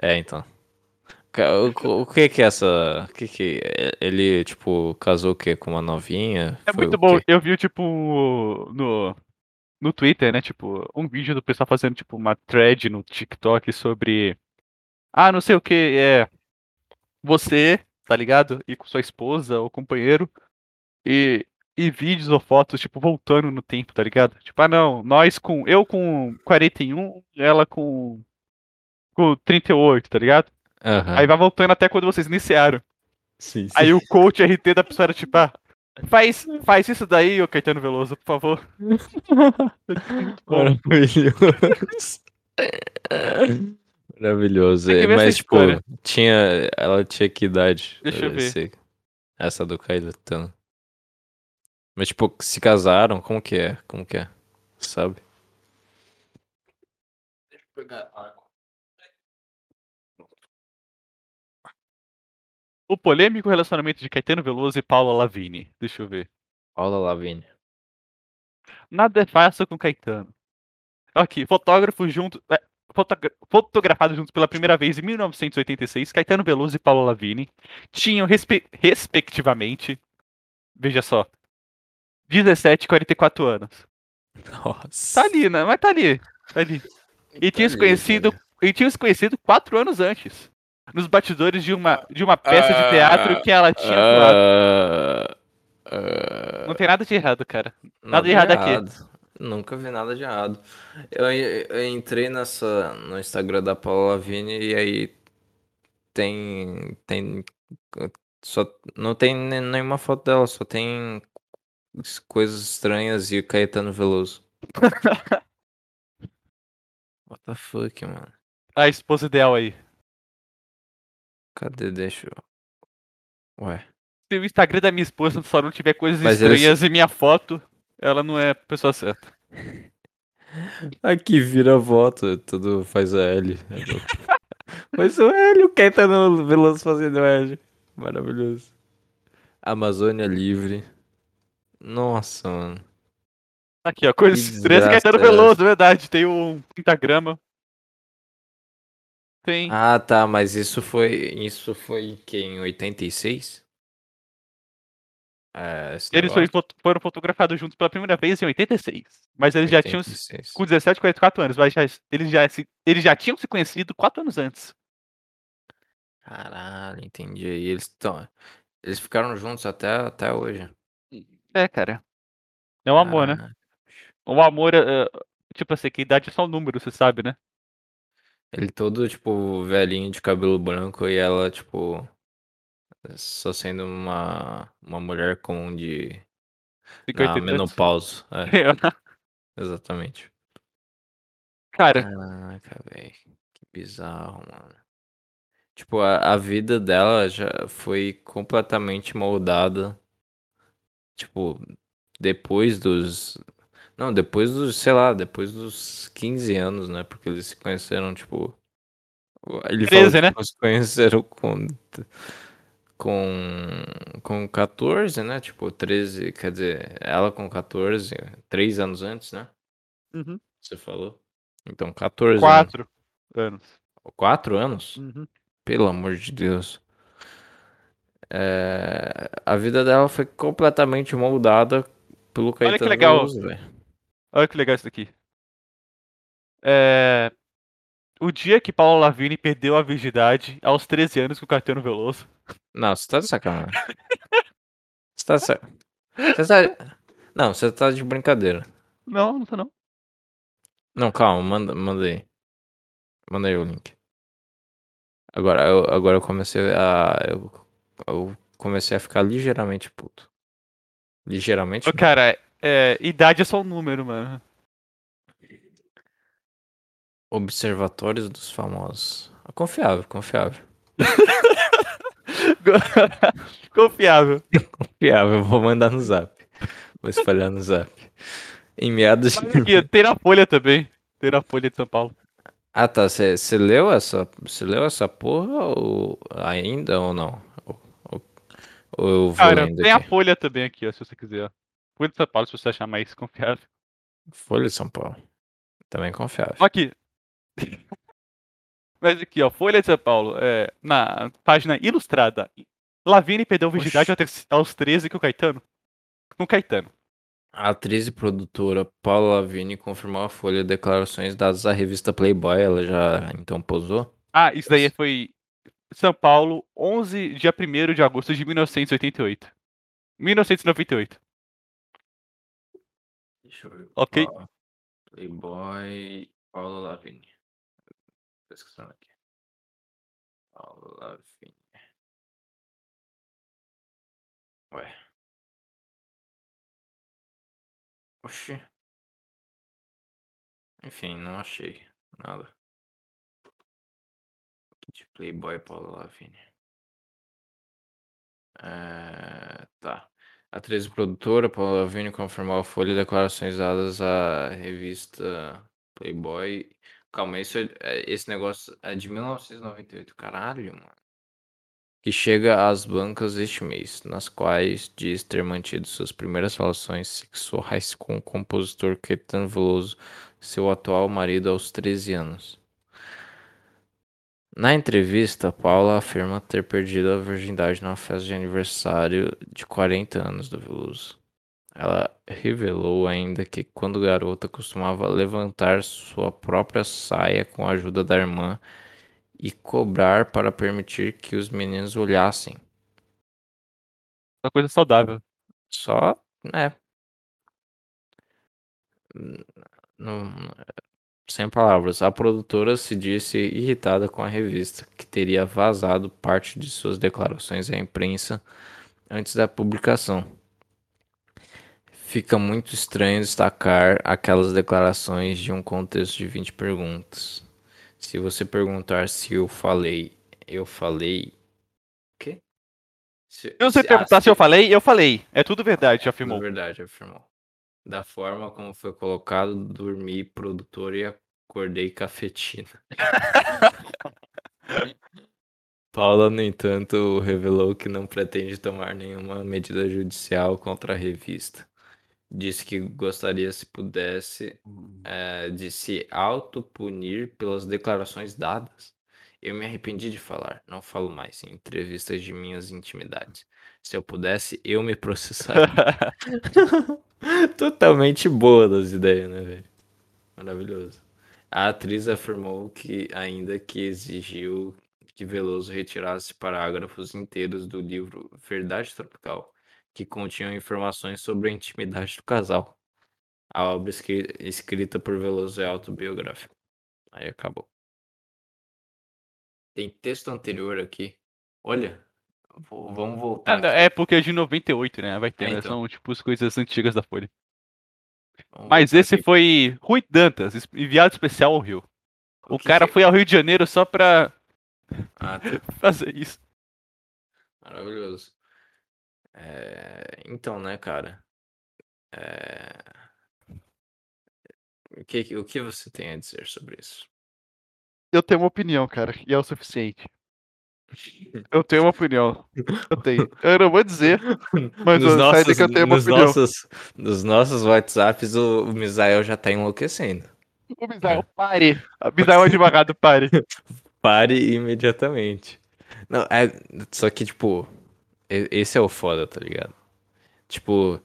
É, então. O, o que que é essa. O que que. Ele, tipo, casou o quê? Com uma novinha? É Foi muito bom. Eu vi, tipo, no, no Twitter, né? Tipo, um vídeo do pessoal fazendo, tipo, uma thread no TikTok sobre. Ah, não sei o que, é. Você, tá ligado? E com sua esposa ou companheiro. E, e vídeos ou fotos, tipo, voltando no tempo, tá ligado? Tipo, ah, não, nós com. Eu com 41, ela com. Com 38, tá ligado? Aham. Aí vai voltando até quando vocês iniciaram. Sim, sim. Aí o coach RT da pessoa era tipo, ah, faz, faz isso daí, ô Caetano Veloso, por favor. Maravilhoso. Maravilhoso. Essa Mas, tipo, história. tinha. Ela tinha que idade? Deixa eu ver. Essa do Caetano. Mas, tipo, se casaram? Como que é? Como que é? Sabe? Deixa eu pegar água. O polêmico relacionamento de Caetano Veloso e Paula Lavigne. Deixa eu ver. Paula Lavigne. Nada é fácil com Caetano. Aqui, fotógrafos juntos. É, fotogra- fotografados juntos pela primeira vez em 1986, Caetano Veloso e Paula Lavigne tinham, respe- respectivamente, veja só, 17 e 44 anos. Nossa. Tá ali, né? Mas tá ali. Tá ali. E tinha se conhecido, cara. e tinha se conhecido quatro anos antes. Nos batidores de uma, de uma peça de teatro que ela tinha atuado. Ah, ah, Não tem nada de errado, cara. nada de errado aqui. Nunca vi nada de errado. Eu, eu entrei nessa no Instagram da Paula Lavigne e aí tem tem só não tem nem- nenhuma foto dela, só tem coisas estranhas e Caetano Veloso. What the fuck, mano? A esposa ideal aí. Cadê? Deixa eu. Ué. Se o Instagram da minha esposa só não tiver coisas Mas eles- estranhas e minha foto, ela não é a pessoa certa. Aqui vira voto, tudo faz a L. É louco. Faz o L, o Caetano Veloso fazendo L. Maravilhoso. Amazônia livre. Nossa, mano. Aqui, ó, coisas Que estranhas desgraça Caetano é? Veloso, verdade. Tem um pentagrama. Tem. Ah, tá, mas isso foi. Isso foi que em 86? É, Eles foi- foram fotografados juntos pela primeira vez em 86. Mas eles já tinham. 86. Com 17, 44 anos. Mas já, eles, já, se- eles já tinham se conhecido 4 anos antes. Caralho, entendi. E eles estão. Eles ficaram juntos até, até hoje. É, cara. É um amor, né? Um amor. é, tipo assim, que idade é só um número, você sabe, né? Ele todo, tipo, velhinho de cabelo branco e ela, tipo, só sendo uma, uma mulher comum de. 50 Na e tantos. menopausa. É, exatamente. Cara, Caraca, velho. Que bizarro, mano. Tipo, a, a vida dela já foi completamente moldada. Tipo, depois dos. Não, depois dos, sei lá, depois dos 15 anos, né? Porque eles se conheceram, tipo. Ele 13, falou né? se conheceram com. Com. Com 14, né? Tipo, 13. Quer dizer, ela com 14, 3 anos antes, né? uhum, Você falou? Então, 14 anos. 4 anos. 4 anos? Uhum. Pelo amor de Deus. É, a vida dela foi completamente moldada pelo que Caetano legal. Veloso. Olha que legal isso daqui. É... O dia que Paula Lavigne perdeu a virgindade aos 13 anos com o Caetano Veloso. Não, você tá de sacanagem. Você tá de sac- Você tá... Não, você tá de brincadeira. Não, não tá não. Não, calma, manda, manda aí. Manda aí o link. Agora eu, agora eu comecei a. Eu, eu comecei a ficar ligeiramente puto. Ligeiramente? Ô, cara, é, idade é só um número, mano. Observatórios dos famosos. Confiável, confiável. Confiável. Confiável, vou mandar no zap. Vou espalhar no zap. Em meados de. Tem na Folha também. Tem na Folha de São Paulo. Ah tá, você leu essa. Você leu essa porra ou ainda ou não? Eu vou Cara, tem a aqui? Folha também aqui, ó, se você quiser. Folha de São Paulo, se você achar mais confiável. Folha de São Paulo. Também confiável. Aqui. Mas aqui, ó, Folha de São Paulo, é, na página ilustrada. Lavigne perdeu virgindade aos 13 com o Caetano. Com o Caetano. A atriz e produtora Paula Lavigne confirmou a Folha declarações dadas à revista Playboy. Ela já então posou? Ah, isso daí foi São Paulo, 11, dia 1 de agosto de 1988. 1998. Deixa eu ver. Ok. Playboy Paula Lavigne. Pesquisando aqui. Paula Lavigne. Ué. Oxi. Enfim, não achei nada. De Playboy Paula Lavigne. É, tá. A atriz e produtora Paula Lavigne confirmou a Folha declarações dadas à revista Playboy. Calma, esse, esse negócio é de 1998. Caralho, mano que chega às bancas este mês, nas quais diz ter mantido suas primeiras relações sexuais com o compositor Caetano Veloso, seu atual marido aos 13 anos. Na entrevista, Paula afirma ter perdido a virgindade na festa de aniversário de 40 anos do Veloso. Ela revelou ainda que quando garota costumava levantar sua própria saia com a ajuda da irmã e cobrar para permitir que os meninos olhassem. Uma coisa saudável. Só, né? Não, sem palavras, a produtora se disse irritada com a revista, que teria vazado parte de suas declarações à imprensa antes da publicação. Fica muito estranho destacar aquelas declarações de um contexto de 20 perguntas. Se você perguntar se eu falei, eu falei. O quê? Se, se você perguntar ah, se, se eu falei, eu falei. É tudo verdade, afirmou. É verdade, afirmou. Da forma como foi colocado, dormi produtor e acordei cafetina. Paula, no entanto, revelou que não pretende tomar nenhuma medida judicial contra a revista disse que gostaria, se pudesse, é, de se autopunir pelas declarações dadas. Eu me arrependi de falar, não falo mais em entrevistas de minhas intimidades. Se eu pudesse, eu me processaria. Totalmente boa das ideias, né, velho? Maravilhoso. A atriz afirmou que, ainda que exigiu que Veloso retirasse parágrafos inteiros do livro Verdade Tropical, que continham informações sobre a intimidade do casal. A obra escrita por Veloso é autobiográfica. Aí acabou. Tem texto anterior aqui. Olha, vamos voltar. Ah, é porque é de 98, né? Vai ter, é, né? então. São tipo as coisas antigas da Folha. Vamos Mas esse aqui. foi Rui Dantas, enviado especial ao Rio. O, o cara que... foi ao Rio de Janeiro só pra ah, tá. fazer isso. Maravilhoso. É, então, né, cara? É... O, que, o que você tem a dizer sobre isso? Eu tenho uma opinião, cara, e é o suficiente. Eu tenho uma opinião. Eu tenho. Eu não vou dizer, mas nos nossos, que eu tenho uma nos opinião. Nossos, nos nossos WhatsApps, o, o Misael já tá enlouquecendo. O Misael, é. pare. O Misael advogado, pare. pare imediatamente. Não, é. Só que, tipo, esse é o foda, tá ligado? Tipo,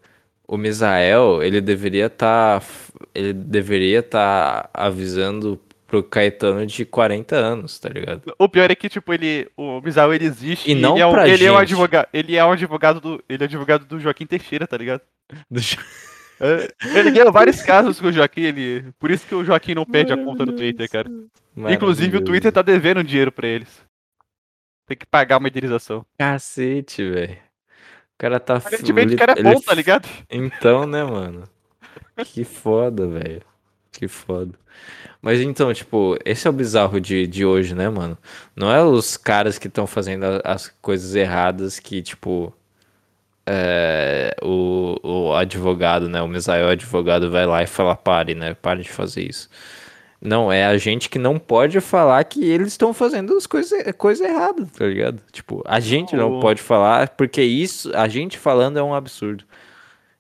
o Misael, ele deveria estar. Tá, ele deveria estar tá avisando pro Caetano de 40 anos, tá ligado? O pior é que, tipo, ele. O Misael ele existe. E não ele, é, um, ele é um advogado. Ele é um advogado do. Ele é advogado do Joaquim Teixeira, tá ligado? Do... É, ele ganhou vários casos com o Joaquim, ele. Por isso que o Joaquim não perde a conta no Twitter, cara. Inclusive o Twitter tá devendo dinheiro pra eles. Tem que pagar uma indenização. Cacete, velho. O cara tá. Aparentemente o cara é bom, tá ligado? Então, né, mano? Que foda, velho. Que foda. Mas então, tipo, esse é o bizarro de, de hoje, né, mano? Não é os caras que estão fazendo as coisas erradas que, tipo. É, o, o advogado, né? O Misael advogado vai lá e fala: pare, né? Pare de fazer isso. Não, é a gente que não pode falar que eles estão fazendo as coisas coisa erradas, tá ligado? Tipo, a gente não pode falar, porque isso, a gente falando é um absurdo.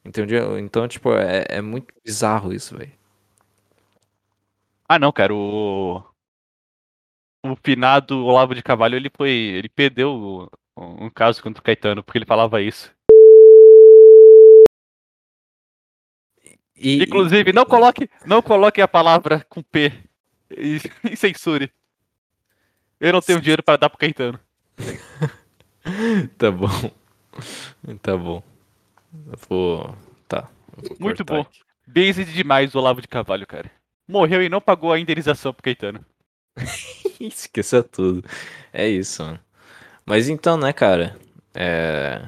Entendeu? Então, tipo, é, é muito bizarro isso, velho. Ah, não, cara, o. o finado Olavo de Carvalho, ele foi. Ele perdeu um, caso contra o Caetano, porque ele falava isso. E, Inclusive, não coloque, não coloque a palavra com P e, e censure. Eu não tenho dinheiro para dar pro Caetano. Tá bom. Tá bom. Eu vou. Tá. eu vou Muito bom. aqui. Based demais o Olavo de Carvalho, cara. Morreu e não pagou a indenização pro Caetano. Esqueça tudo. É isso, mano. Mas então, né, cara? É...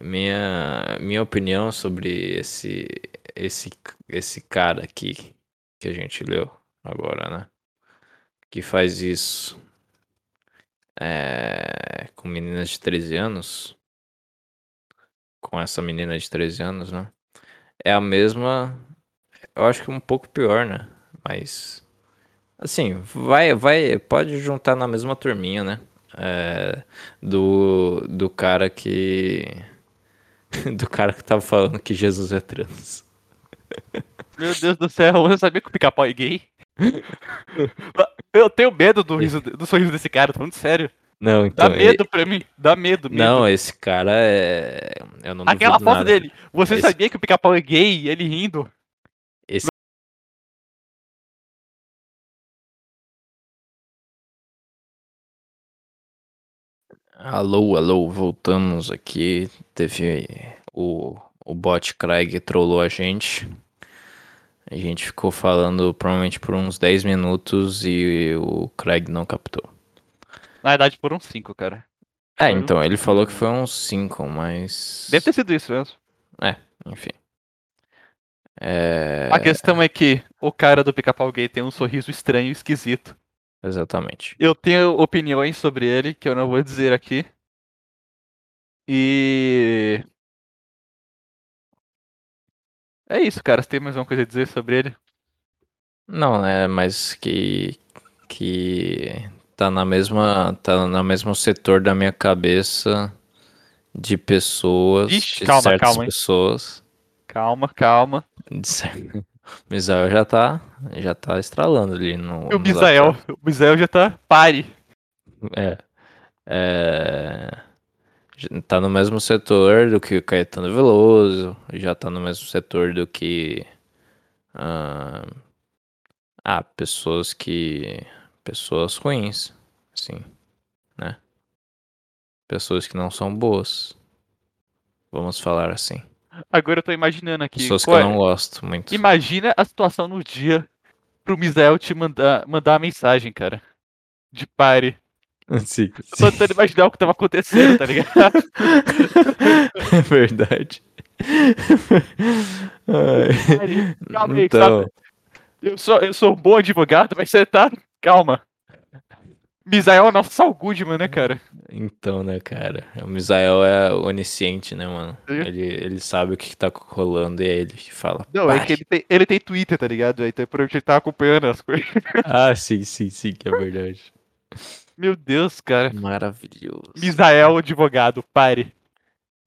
Minha, minha opinião sobre esse, esse, esse cara aqui que a gente leu agora, né? Que faz isso é, com meninas de 13 anos. Com essa menina de 13 anos, né? É a mesma. Eu acho que um pouco pior, né? Mas. Assim, vai, vai, pode juntar na mesma turminha, né? É, do, do cara que. Do cara que tava falando que Jesus é trans. Meu Deus do céu, você sabia que o pica-pau é gay? Eu tenho medo do, riso, do sorriso desse cara, tô falando sério. Não, Dá então. medo pra mim, dá medo, ele- medo. não, esse cara é. Eu não Aquela foto nada. dele, você Esse- sabia que o pica-pau é gay e ele rindo? Alô, alô, voltamos aqui. Teve o, o bot Craig trollou a gente. A gente ficou falando provavelmente por uns 10 minutos e o Craig não captou. Na verdade, foram cinco, cara. É, então, ele falou que foi uns 5, mas. Deve ter sido isso mesmo. Enfim. É. A questão é que o cara do pica-pau gay tem um sorriso estranho e esquisito. Exatamente. Eu tenho opiniões sobre ele que eu não vou dizer aqui. E. É isso, cara. Você tem mais alguma coisa a dizer sobre ele? Não, né? Mas que. Que. Tá na mesma. Tá no mesmo setor da minha cabeça de pessoas. Ixi, de calma, certas calma, pessoas. Calma, calma. de cer- O Misael já tá. Já tá estralando ali no. O Misael, o Misael já tá pare. É. É. Tá no mesmo setor do que o Caetano Veloso, já tá no mesmo setor do que. Ah, ah, pessoas que. Pessoas ruins, sim, né? Pessoas que não são boas. Vamos falar assim. Agora eu tô imaginando aqui. Pessoas que eu não gosto muito. Imagina a situação no dia pro Misael te mandar, mandar uma mensagem, cara. De pare. Sim, Eu tô tentando imaginar o que tava acontecendo, tá ligado? É verdade. Ai. Calma aí, Então, sabe? Eu sou, eu sou um bom advogado, mas você tá. Calma. Misael é nosso Saul Goodman, né, cara? então, né, cara? O Misael é onisciente, né, mano? Sim. Ele, ele sabe o que que tá rolando e é ele que fala. Não, é "Pare". que ele tem, ele tem Twitter, tá ligado? Então provavelmente ele tá acompanhando as coisas. Ah, sim, sim, sim, que é verdade. Meu Deus, cara. Maravilhoso. Misael, advogado, pare.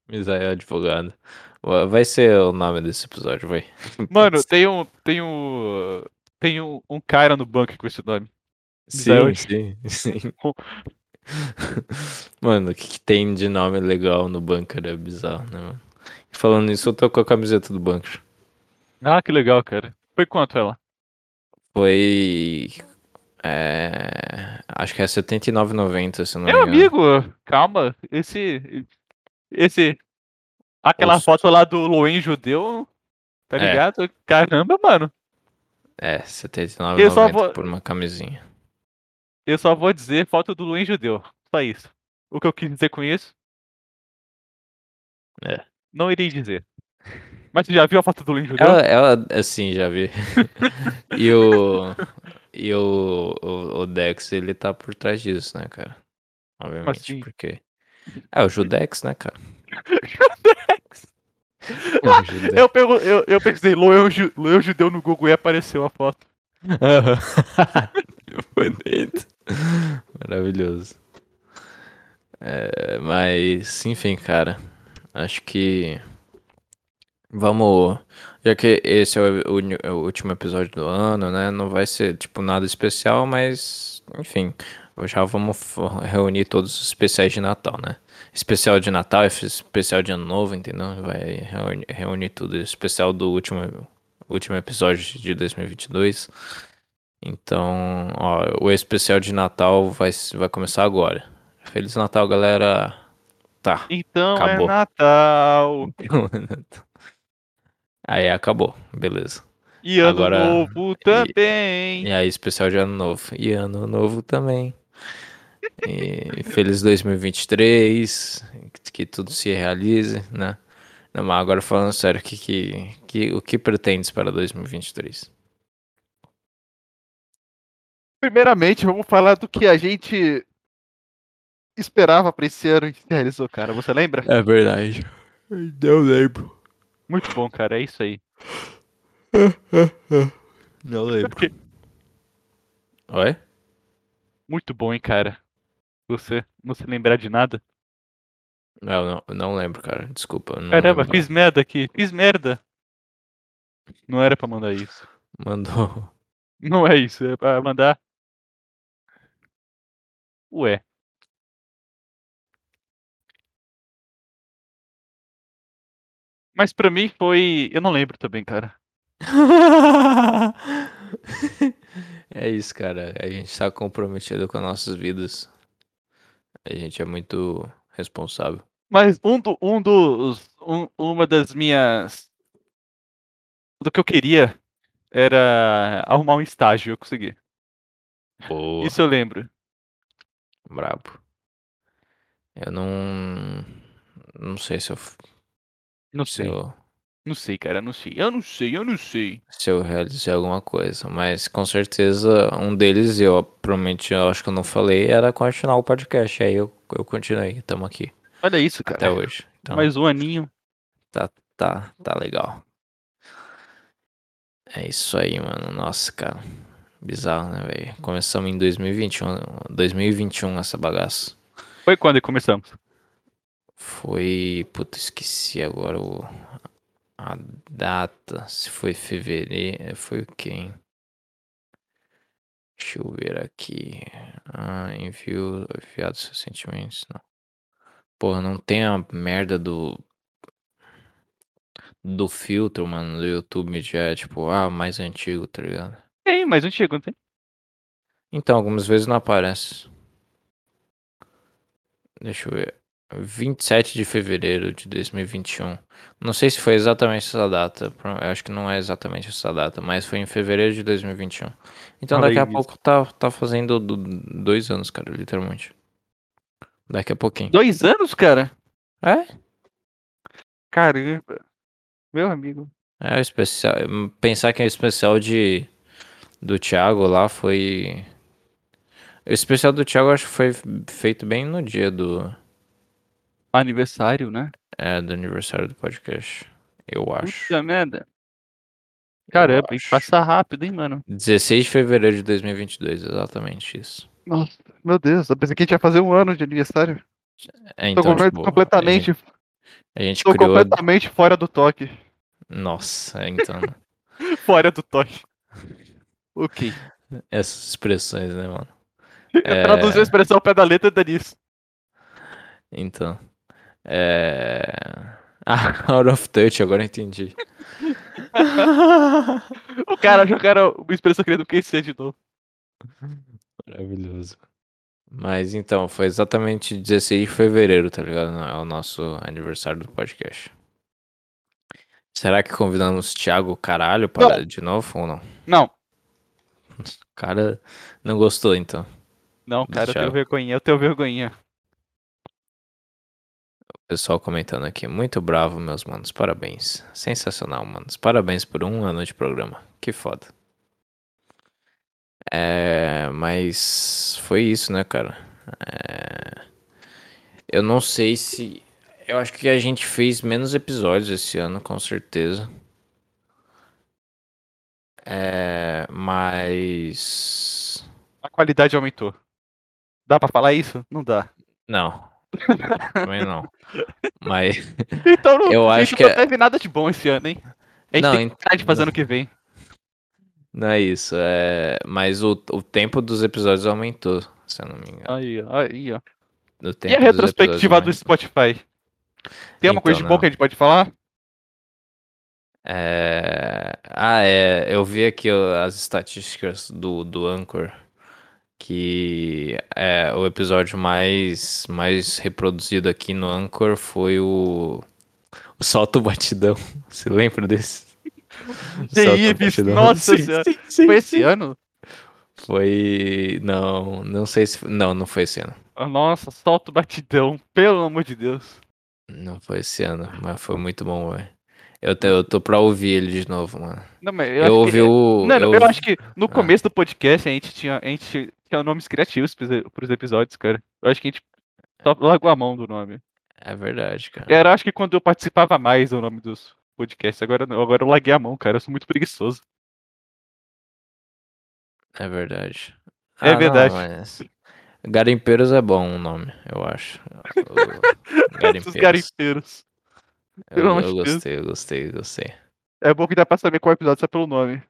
Misael advogado. Va- Vai ser o nome desse episódio, vai. Mano, tem um. Tem um. Tem um, um cara no banco com esse nome. Sim, Misael- sim, sim. Mano, o que, que tem de nome legal no bunker é bizarro, né, mano? Falando nisso, eu tô com a camiseta do bunker. Ah, que legal, cara. Foi quanto ela? Foi. É, acho que é R$79,90, se não Meu me engano. amigo, calma. Esse. Esse. Aquela foto lá do Loen judeu. Tá É. ligado? Caramba, mano. É, Eu só R$79,90 vou- por uma camisinha. Eu só vou dizer foto do Luiz Judeu. Só isso. O que eu quis dizer com isso? É. Não irei dizer. Mas você já viu a foto do Luiz Judeu? Ela, ela, assim, já vi. e o. E o, o, o Dex, ele tá por trás disso, né, cara? Obviamente, assim? porque. É, o Judex, né, cara? O Judex. Eu, eu, eu pensei, Luiz Judeu no Google e apareceu a foto. Aham. Bonito. Maravilhoso. É, mas, enfim, cara. Acho que Vamos. Já que esse é o, uni- é o último episódio do ano, né? Não vai ser, tipo, nada especial, mas. Enfim. Já vamos reunir todos os especiais de Natal, né? Especial de Natal, especial de Ano Novo, entendeu? Vai reunir, reunir tudo. Especial do último, último episódio de 2022. Então, ó, o especial de Natal vai, vai começar agora. Feliz Natal, galera. Tá. Então Acabou. é Natal. Aí acabou, beleza. E ano Agora- novo também. E aí, especial de ano novo. E ano novo também. E feliz 2023. Que, que tudo se realize, né? Não, mas agora falando sério, que, que, que, o que pretendes para 2023? Primeiramente, vamos falar do que a gente esperava pra esse ano e se realizou, cara. Você lembra? É verdade. Não lembro. Muito bom, cara. É isso aí. Não lembro. Oi? Muito bom, hein, cara. Você não se lembrar de nada. Não, não, não lembro, cara. Desculpa. Não Caramba, lembro. fiz merda aqui. Fiz merda. Não era pra mandar isso. Mandou. Não é isso. É pra mandar. Ué. Mas pra mim foi. Eu não lembro também, cara. É isso, cara. A gente tá comprometido com as nossas vidas. A gente é muito responsável. Mas um, do, um dos. um- uma das minhas. Do que eu queria era arrumar um estágio. Eu consegui. Boa. Isso eu lembro. Brabo. Eu não. Não sei se eu, Não se sei. eu, Não sei, cara. Não sei. Eu não sei, eu não sei. se eu realizei alguma coisa. Mas com certeza um deles, eu provavelmente eu acho que eu não falei, era continuar o podcast. Aí eu, eu continuei. Tamo aqui Olha isso, cara. até hoje. Então Mais um aninho. tá, tá, tá legal. É isso aí, mano. Nossa, cara. Bizarro, né, velho? Começamos em 2021, 2021 essa bagaça. Foi quando começamos? Foi. Puta, esqueci agora o... a data. Se foi fevereiro. Foi o quê, hein? Deixa eu ver aqui. Ah, envio. Enviado seus sentimentos. Não. Porra, não tem a merda do. Do filtro, mano, do YouTube já é tipo, ah, mais antigo, tá ligado? Tem, mas antigo, não tem? Então, algumas vezes não aparece. Deixa eu ver. 27 de fevereiro de 2021. Não sei se foi exatamente essa data. Eu acho que não é exatamente essa data, mas foi em fevereiro de 2021. Então Olha daqui a isso. pouco tá, tá fazendo do- dois anos, cara, literalmente. Daqui a pouquinho. Dois anos, cara? É? Caramba. Meu amigo. É o especial. Pensar que é o especial de. Do Thiago lá foi. O especial do Thiago acho que foi feito bem no dia do. Aniversário, né? É, do aniversário do podcast. Eu acho. Puta merda. Caramba, tem que acho. passar rápido, hein, mano? 16 de fevereiro de 2022, exatamente isso. Nossa, meu Deus, eu pensei que a gente ia fazer um ano de aniversário. É, Tô então, complet- tipo, completamente, A gente, a gente tô criou. completamente fora do toque. Nossa, então. Fora do toque. Ok. essas expressões, né, mano? Eu traduzi a expressão ao pé da letra da nisso. Então. É. Ah, out of touch, agora eu entendi. O cara jogaram uma expressão querendo QC de novo. Maravilhoso. Mas então, foi exatamente 16 de fevereiro, tá ligado? É o nosso aniversário do podcast. Será que convidamos Thiago Caralho para de novo ou não? Não, O cara não gostou, então. não, cara, eu tenho vergonha, eu tenho vergonha. O pessoal comentando aqui. Muito bravo, meus manos. Parabéns. Sensacional, manos. Parabéns por um ano de programa. Que foda. É, mas foi isso, né, cara? É, eu não sei se. Eu acho que a gente fez menos episódios esse ano, com certeza. É, mas. A qualidade aumentou. Dá pra falar isso? Não dá. Não. Também não. Mas. Então não, Eu acho que não é- teve nada de bom esse ano, hein? A gente Não, tem ent- fazer ano que vem. Não é isso. É... Mas o, o tempo dos episódios aumentou, se eu não me engano. Aí, aí, ó. E a retrospectiva do Spotify? Tem alguma Então, coisa de bom não. que a gente pode falar? É... Ah, é. Eu vi aqui as estatísticas do, do Anchor. Que é, o episódio mais, mais reproduzido aqui no Anchor foi o. O Solto Batidão. Você lembra desse? Solta o Batidão. nossa Sim, sim, sim, Foi esse sim. ano? Foi. Não, não sei se. Não, não foi esse ano. Ah, Nossa, solta o batidão, pelo amor de Deus. Não foi esse ano, mas foi muito bom, velho. Eu, te- eu tô pra ouvir ele de novo, mano. Não, mas eu, Eu, ouvi que... o. Não, não, eu- eu acho que no Ah. começo do podcast a gente tinha, a gente tinha nomes criativos pros, episódios, cara. Eu acho que a gente só largou a mão do nome. É verdade, cara. Era, acho que quando eu participava mais o nome dos podcasts. Agora não, agora eu larguei a mão, cara. Eu sou muito preguiçoso. É verdade. É Ah, não, verdade. mas Garimpeiros é bom o nome, eu acho. O- Os Garimpeiros. Pelo Eu, eu Deus. gostei, eu gostei, gostei. É bom que dá pra saber qual episódio só pelo nome.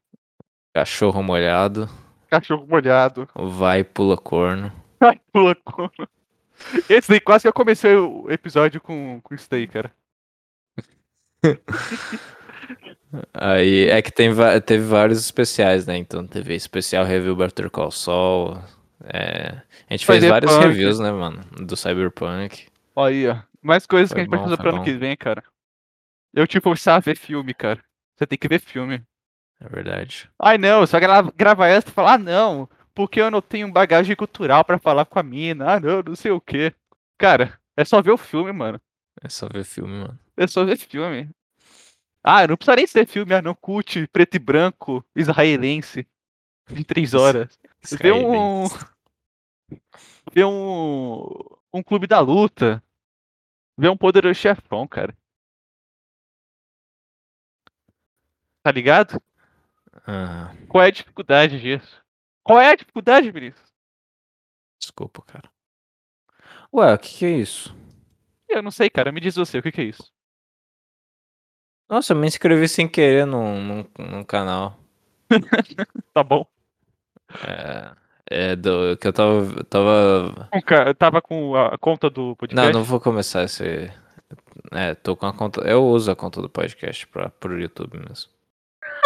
Cachorro molhado, Cachorro molhado. vai e pula corno. Ai, pula corno. Esse daí quase que eu comecei o episódio com, com isso daí, cara. Aí é que tem, teve vários especiais, né? Então teve especial review Better Call Saul. é, A gente fez vários reviews, né, mano? Do Cyberpunk. Aí, ó. Mais coisas que Foi a gente pode bom, fazer foi pro ano que vem, cara. Eu te forçar a ver filme, cara. Você tem que ver filme. É verdade. Ai, não, só gra gravar essa e falar, ah, não, porque eu não tenho bagagem cultural pra falar com a mina. Ah, não, não sei o quê. Cara, é só ver o filme, mano. É só ver filme, mano. É só ver filme. Ah, não precisa nem ser filme, ah, não curte preto e branco israelense em três horas. Vê um. Vê um. Um clube da luta. Vê um poderoso chefão, cara. Tá ligado? Ah, Qual é a dificuldade disso? Qual é a dificuldade, Vinícius? desculpa, cara. Ué, o que, que é isso? Eu não sei, cara. Me diz você, o que, que é isso? Nossa, eu me inscrevi sem querer num, num, num canal. Tá bom. É, é do que eu tava. tava... Eu tava com a conta do podcast. Não, não vou começar esse. É, tô com a conta. Eu uso a conta do podcast pra, pro YouTube mesmo.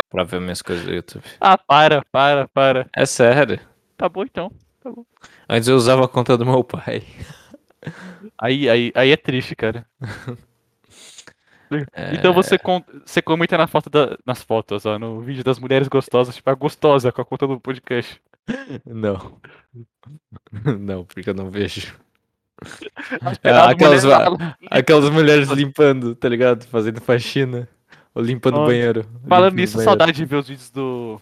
Pra ver minhas coisas do YouTube. Ah, para, para, para. É sério. Tá bom então. Antes eu usava a conta do meu pai. Aí, aí, aí é triste, cara. É, Então você, con- você comenta na foto da- nas fotos, ó, no vídeo das mulheres gostosas, tipo, a gostosa com a conta do podcast. Não. Não, porque eu não vejo. É, aquelas, aquelas mulheres limpando, tá ligado? Fazendo faxina. Limpando o banheiro. Falando nisso, banheiro saudade de ver os vídeos do,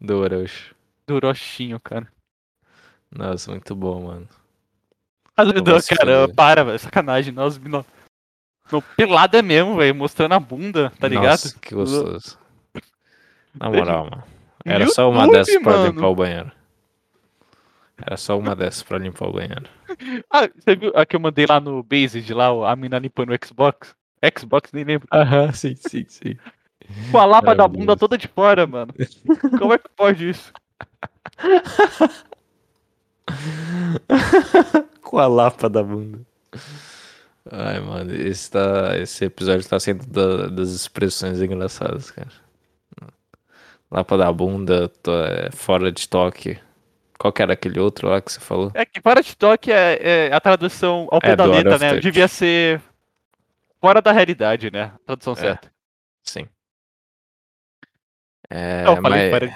Do Orochi. do Rochinho, cara. Nossa, muito bom, mano. Pô, não, cara, para, velho, sacanagem. Nós, no, no, pelada mesmo, velho, mostrando a bunda, tá ligado? Nossa, que gostoso. Na moral, mano. No Era só uma YouTube, dessas pra mano. limpar o banheiro. Era só uma dessas pra limpar o banheiro. Ah, você viu a que eu mandei lá no Based, lá, ó, a mina limpando o Xbox? Xbox, nem lembro. Aham, sim, sim, sim. Com a lapa da bunda toda de fora, mano. Como é que pode isso? Com a lapa da bunda. Ai, mano, esse, tá, esse episódio tá sendo da- das expressões engraçadas, cara. Lapa da bunda, tô- é, fora de toque. Qual que era aquele outro lá que você falou? É que fora de toque é, é a tradução ao pé É, da letra, né? Devia ser fora da realidade, né? Tradução É. certa. Sim. É, Não, falei mas,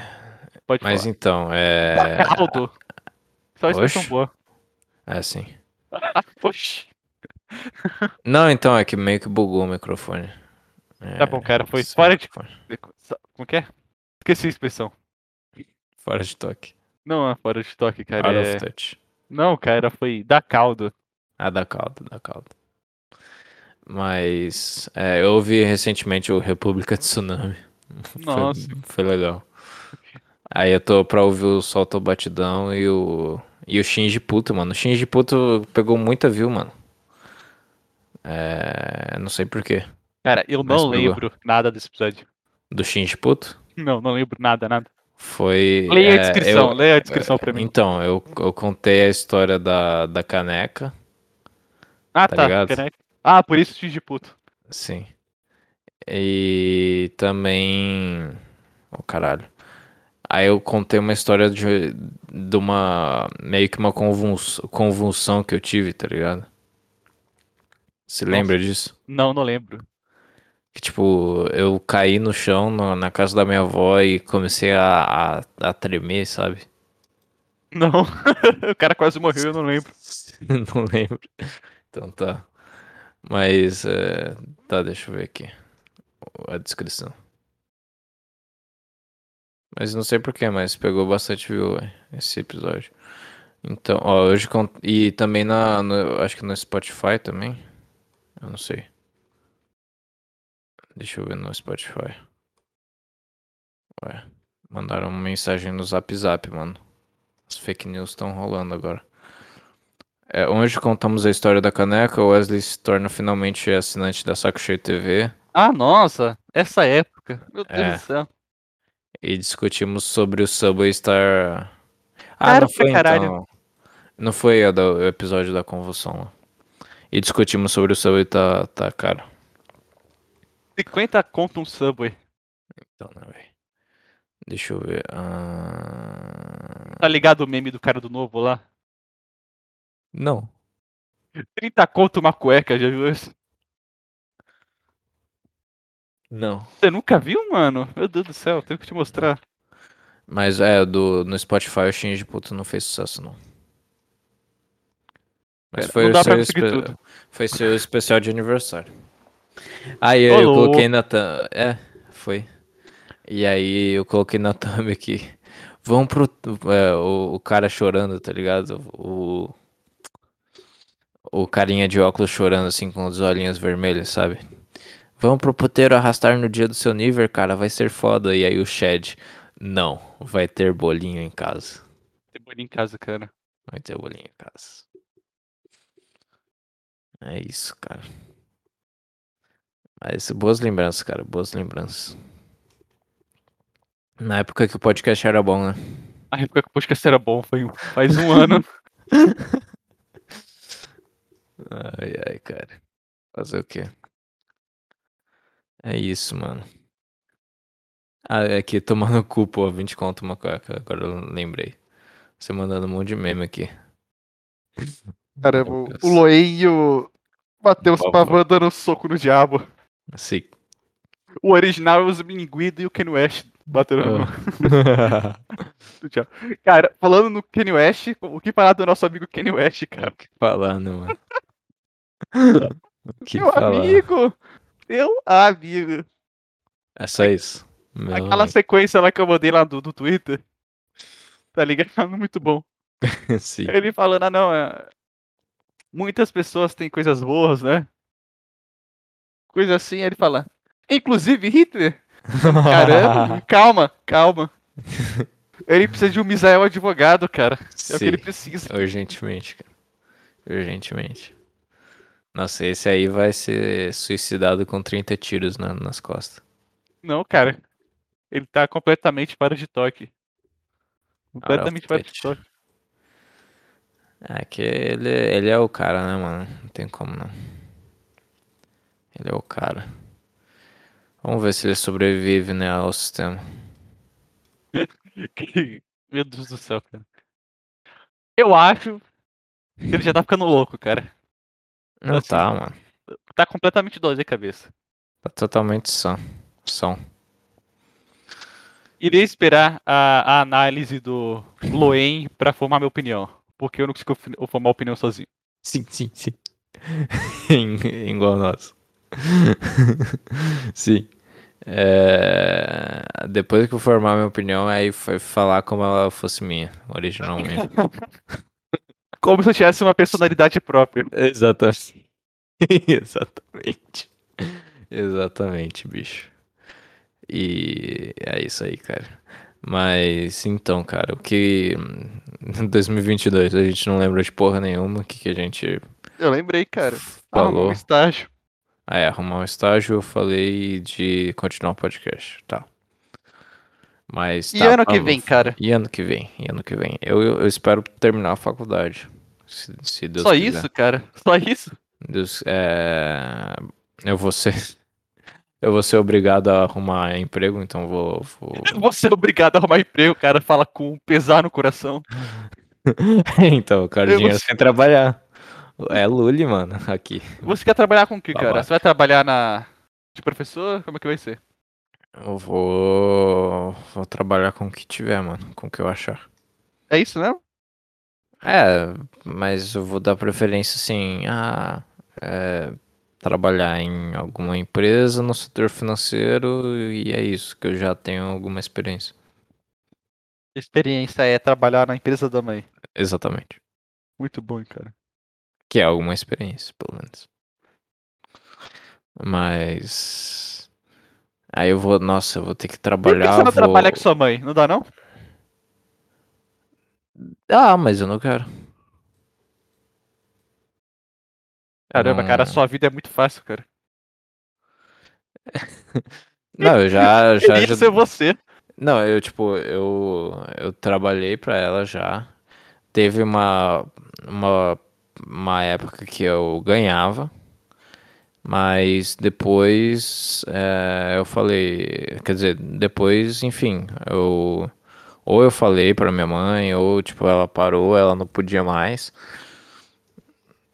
Pode mas falar. então, é. Caldo. Só expressão Oxe. boa. É assim. Oxi. Não, então, é que meio que bugou o microfone. É, Tá bom, cara, foi esse fora de-. Como que é? Esqueci a expressão. Fora de toque. Não é fora de toque, cara. Out É... of touch. Não, cara, foi da caldo. Ah, da calda, da calda. Mas é, eu ouvi recentemente o República Tsunami. Foi- Nossa. Foi, legal. Aí eu tô pra ouvir o Solta o Batidão e o. E o Shinji Puto, mano. O Shinji Puto pegou muita view, mano. É, não sei porquê. Cara, eu não pegou. lembro nada desse episódio. Do Shinji Puto? Não, não lembro nada, nada. Foi. Leia a é, descrição, eu- leia a descrição pra mim. Então, eu, eu contei a história da, da caneca. Ah, tá tá. caneca. Ah, por isso X de puto. Sim. E também. Oh, caralho. Aí eu contei uma história de, de uma. meio que uma convuls, convulsão que eu tive, tá ligado? Você lembra disso? Não, não lembro. Que tipo, eu caí no chão no- na casa da minha avó e comecei a, a, a tremer, sabe? Não. o cara quase morreu, eu não lembro. Não lembro. Então tá. Mas. é, Tá, deixa eu ver aqui. A descrição. Mas não sei porquê, mas pegou bastante view esse episódio. Então, ó, hoje. E também na. no- acho que no Spotify também. Eu não sei. Deixa eu ver no Spotify. Ué. Mandaram uma mensagem no Zap Zap, mano. As fake news estão rolando agora. É, hoje contamos a história da caneca. O Wesley se torna finalmente assinante da Saco Cheio TV. Ah, nossa. Essa época. Meu Deus É. do céu. E discutimos sobre o Subway estar. Ah, não foi caralho. então. Não foi a do- o episódio da convulsão lá. E discutimos sobre o Subway tá, tá caro. 50 conto um Subway. Então, né, velho? Deixa eu ver. ah, Tá ligado o meme do cara do novo lá? Não. 30 conto uma cueca, já viu isso? Não. Você nunca viu, mano? Meu Deus do céu, tenho que te mostrar. Mas é, do, no Spotify o Shinji Puto não fez sucesso, não. Mas Pera, foi, não o seu espe- foi seu especial de aniversário. Aí eu louco. coloquei na thumb. É, foi. E aí eu coloquei na thumb aqui. Vamos pro. é, o, o cara chorando, tá ligado? O. O carinha de óculos chorando assim com os olhinhos vermelhos, sabe? Vamos pro puteiro arrastar no dia do seu nível, cara, vai ser foda. E aí o Shed, não, vai ter bolinho em casa. Tem bolinho em casa, cara. Vai ter bolinho em casa. É isso, cara. Mas boas lembranças, cara, boas lembranças. Na época que o podcast era bom, né? A época que o podcast era bom, foi faz um ano. Ai, ai, cara. Fazer o quê? É isso, mano. Ah, é aqui, tomando cu, pô, 20 conto uma cueca. Agora eu lembrei. Você mandando um monte de meme aqui. Cara, Meu o, Deus. o Loen e o Matheus Pavan dando soco no diabo. Sim. O original é o Minguido e o Ken West batendo no, Ah. diabo. Cara, falando no Ken West, o que falar do nosso amigo Ken West, cara? Falando, mano. Que Meu amigo! Meu amigo! É só isso. Meu Aquela amigo. sequência lá que eu mandei lá do, do Twitter. Tá ligado? Muito bom. Sim. Ele falando, ah não, é... muitas pessoas têm coisas boas, né? Coisa assim, ele fala. Inclusive Hitler? Caramba, calma, calma. Ele precisa de um Misael advogado, cara. É o que ele Sim. precisa. Urgentemente, cara. Urgentemente. Nossa, esse aí vai ser suicidado com 30 tiros na- nas costas. Não, cara. Ele tá completamente fora de toque. Completamente fora de toque. É que ele, ele é o cara, né, mano? Não tem como não. Ele é o cara. Vamos ver se ele sobrevive, né, ao sistema. Meu Deus do céu, cara. Eu acho que ele já tá ficando louco, cara. Não Assim. tá, mano. Tá completamente doido de cabeça. Tá totalmente são. São. Irei esperar a, a análise do Loen pra formar minha opinião. Porque eu não consigo formar opinião sozinho. Sim, sim, sim. Igual nós. sim. É, Depois que eu formar minha opinião, aí foi falar como ela fosse minha, originalmente. Como se eu tivesse uma personalidade própria. Exatamente. Exatamente. Exatamente, bicho. E é isso aí, cara. Mas então, cara, o que. Em 2022 a gente não lembra de porra nenhuma. O que, que a gente Eu lembrei, cara. Arrumar um Falou. estágio. Ah, é, arrumar um estágio, eu falei de continuar o podcast, tá. Mas E tá, ano que vem, cara? E ano que vem, e ano que vem. Eu, eu, eu espero terminar a faculdade. Se, se Deus Só quiser. isso, cara? Só isso? Deus, é... Eu vou ser. Eu vou ser obrigado a arrumar emprego, então vou. vou... Você é obrigado a arrumar emprego, cara. Fala com pesar no coração. então, dinheiro vou- sem trabalhar. É Lully, mano, aqui. Você quer trabalhar com o que, cara? Babaca. Você vai trabalhar na. de professor? Como é que vai ser? Eu vou. Vou trabalhar com o que tiver, mano. Com o que eu achar. É isso mesmo? É, mas eu vou dar preferência assim a é, trabalhar em alguma empresa no setor financeiro e é isso, que eu já tenho alguma experiência. Experiência é trabalhar na empresa da mãe. Exatamente. Muito bom, cara. Que é alguma experiência, pelo menos. Mas. Aí eu vou. Nossa, eu vou ter que Por que trabalhar. você não vou... trabalha com sua mãe? Não dá, não? Ah, mas eu não quero. Caramba, Não- cara, a sua vida é muito fácil, cara. Não, eu já. já, Queria já... ser você. Não, eu, tipo, eu, eu trabalhei pra ela já. Teve uma, uma, uma época que eu ganhava, mas depois é, eu falei, quer dizer, depois, enfim, eu ou eu falei pra minha mãe, ou tipo, ela parou, ela não podia mais.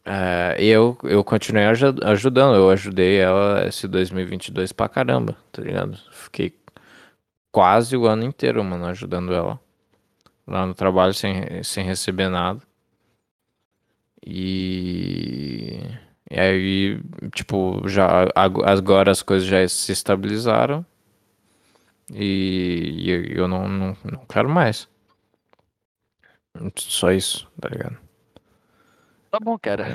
É, e eu, eu continuei aju- ajudando, eu ajudei ela esse 2022 pra caramba, tá ligado? Fiquei quase o ano inteiro, mano, ajudando ela. Lá no trabalho sem, sem receber nada. E, e aí, tipo, já ag- agora as coisas já se estabilizaram. E, eu- não, não, não quero mais. Só isso, tá ligado? Tá bom, cara.